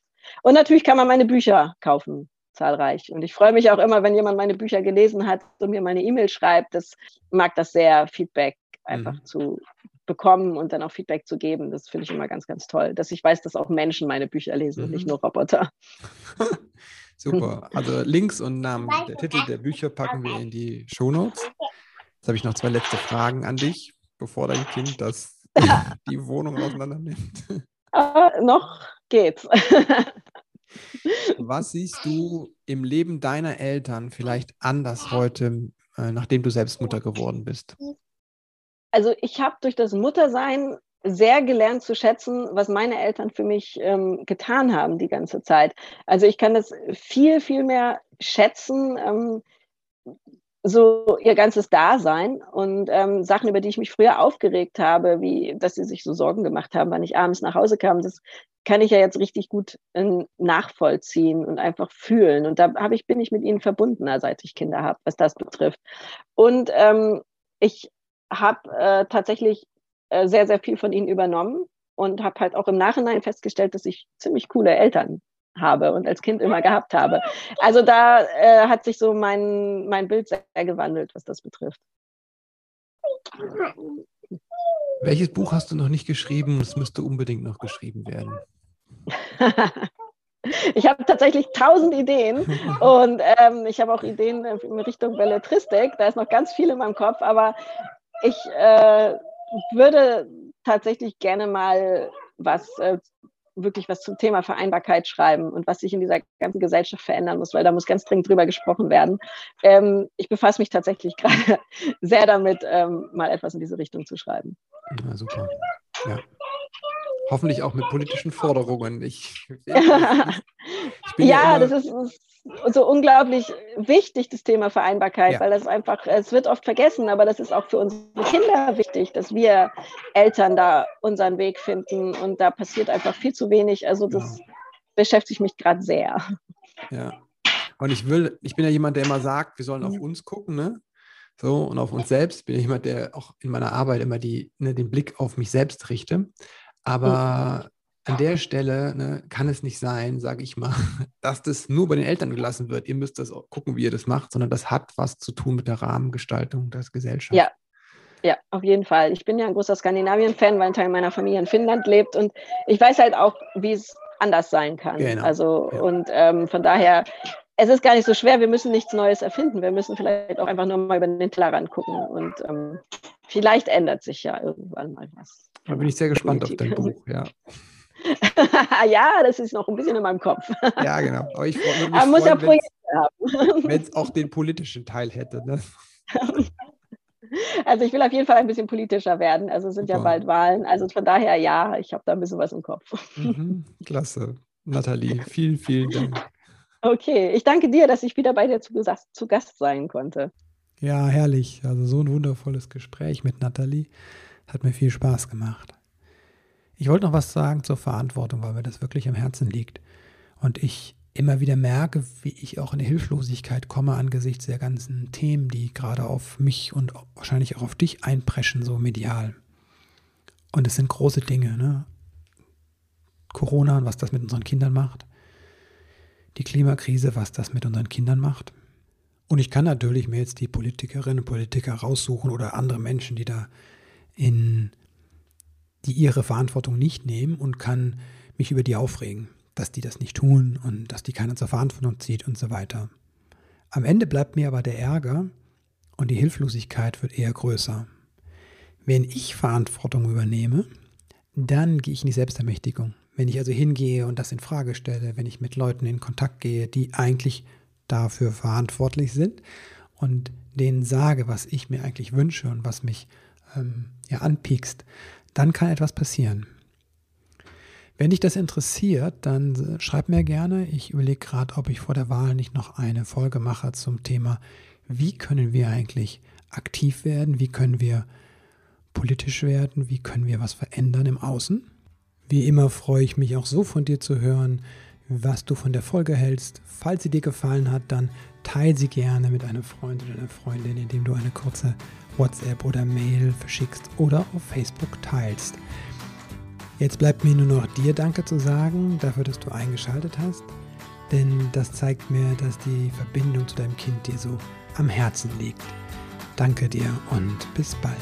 Und natürlich kann man meine Bücher kaufen, zahlreich. Und ich freue mich auch immer, wenn jemand meine Bücher gelesen hat und mir meine E-Mail schreibt. Das mag das sehr, Feedback einfach mhm. zu bekommen und dann auch Feedback zu geben. Das finde ich immer ganz, ganz toll, dass ich weiß, dass auch Menschen meine Bücher lesen mhm. und nicht nur Roboter. Super. Also Links und Namen der Titel der Bücher packen wir in die Shownotes. Jetzt habe ich noch zwei letzte Fragen an dich, bevor dein Kind das die Wohnung auseinander nimmt. Äh, noch geht's. Was siehst du im Leben deiner Eltern vielleicht anders heute, äh, nachdem du selbst Mutter geworden bist? Also ich habe durch das Muttersein sehr gelernt zu schätzen, was meine Eltern für mich ähm, getan haben die ganze Zeit. Also ich kann das viel, viel mehr schätzen, ähm, so ihr ganzes Dasein und ähm, Sachen, über die ich mich früher aufgeregt habe, wie dass sie sich so Sorgen gemacht haben, wann ich abends nach Hause kam, das kann ich ja jetzt richtig gut äh, nachvollziehen und einfach fühlen. Und da ich, bin ich mit ihnen verbundener, seit ich Kinder habe, was das betrifft. Und ähm, ich habe äh, tatsächlich äh, sehr, sehr viel von ihnen übernommen und habe halt auch im Nachhinein festgestellt, dass ich ziemlich coole Eltern habe und als Kind immer gehabt habe. Also da äh, hat sich so mein, mein Bild sehr gewandelt, was das betrifft. Welches Buch hast du noch nicht geschrieben? Es müsste unbedingt noch geschrieben werden. ich habe tatsächlich tausend Ideen und ähm, ich habe auch Ideen in Richtung Belletristik. Da ist noch ganz viel in meinem Kopf, aber ich äh, würde tatsächlich gerne mal was äh, wirklich was zum Thema Vereinbarkeit schreiben und was sich in dieser ganzen Gesellschaft verändern muss, weil da muss ganz dringend drüber gesprochen werden. Ähm, ich befasse mich tatsächlich gerade sehr damit, ähm, mal etwas in diese Richtung zu schreiben. Ja, super. Ja. Hoffentlich auch mit politischen Forderungen. Ich, ich, ich ja, ja das ist, so unglaublich wichtig, das Thema Vereinbarkeit, ja. weil das einfach, es wird oft vergessen, aber das ist auch für unsere Kinder wichtig, dass wir Eltern da unseren Weg finden und da passiert einfach viel zu wenig. Also das ja. beschäftigt mich gerade sehr. Ja. Und ich will, ich bin ja jemand, der immer sagt, wir sollen auf uns gucken, ne? So, und auf uns selbst. Ich bin ja jemand, der auch in meiner Arbeit immer die, ne, den Blick auf mich selbst richte. Aber an der Stelle ne, kann es nicht sein, sage ich mal, dass das nur bei den Eltern gelassen wird. Ihr müsst das gucken, wie ihr das macht, sondern das hat was zu tun mit der Rahmengestaltung der Gesellschaft. Ja, ja, auf jeden Fall. Ich bin ja ein großer Skandinavien-Fan, weil ein Teil meiner Familie in Finnland lebt und ich weiß halt auch, wie es anders sein kann. Genau. Also ja. und ähm, von daher, es ist gar nicht so schwer. Wir müssen nichts Neues erfinden. Wir müssen vielleicht auch einfach nur mal über den Tellerrand gucken und ähm, vielleicht ändert sich ja irgendwann mal was. Da bin ich sehr gespannt auf dein Buch. Ja. ja, das ist noch ein bisschen in meinem Kopf. ja, genau. Aber ich freue mich. Man muss ja Projekte haben. Wenn es auch den politischen Teil hätte. Ne? Also ich will auf jeden Fall ein bisschen politischer werden. Also es sind Super. ja bald Wahlen. Also von daher ja, ich habe da ein bisschen was im Kopf. Mhm, klasse. Nathalie, vielen, vielen Dank. Okay, ich danke dir, dass ich wieder bei dir zu, zu Gast sein konnte. Ja, herrlich. Also so ein wundervolles Gespräch mit Nathalie. Hat mir viel Spaß gemacht. Ich wollte noch was sagen zur Verantwortung, weil mir das wirklich am Herzen liegt. Und ich immer wieder merke, wie ich auch in Hilflosigkeit komme angesichts der ganzen Themen, die gerade auf mich und wahrscheinlich auch auf dich einpreschen, so medial. Und es sind große Dinge, ne? Corona und was das mit unseren Kindern macht. Die Klimakrise, was das mit unseren Kindern macht. Und ich kann natürlich mir jetzt die Politikerinnen und Politiker raussuchen oder andere Menschen, die da in die ihre Verantwortung nicht nehmen und kann mich über die aufregen, dass die das nicht tun und dass die keiner zur Verantwortung zieht und so weiter. Am Ende bleibt mir aber der Ärger und die Hilflosigkeit wird eher größer. Wenn ich Verantwortung übernehme, dann gehe ich in die Selbstermächtigung. Wenn ich also hingehe und das in Frage stelle, wenn ich mit Leuten in Kontakt gehe, die eigentlich dafür verantwortlich sind und denen sage, was ich mir eigentlich wünsche und was mich ähm, ja anpiekst, dann kann etwas passieren. Wenn dich das interessiert, dann schreib mir gerne. Ich überlege gerade, ob ich vor der Wahl nicht noch eine Folge mache zum Thema, wie können wir eigentlich aktiv werden, wie können wir politisch werden, wie können wir was verändern im Außen. Wie immer freue ich mich auch so von dir zu hören, was du von der Folge hältst. Falls sie dir gefallen hat, dann teile sie gerne mit einem Freund oder einer Freundin, indem du eine kurze WhatsApp oder Mail verschickst oder auf Facebook teilst. Jetzt bleibt mir nur noch dir Danke zu sagen dafür, dass du eingeschaltet hast, denn das zeigt mir, dass die Verbindung zu deinem Kind dir so am Herzen liegt. Danke dir und bis bald.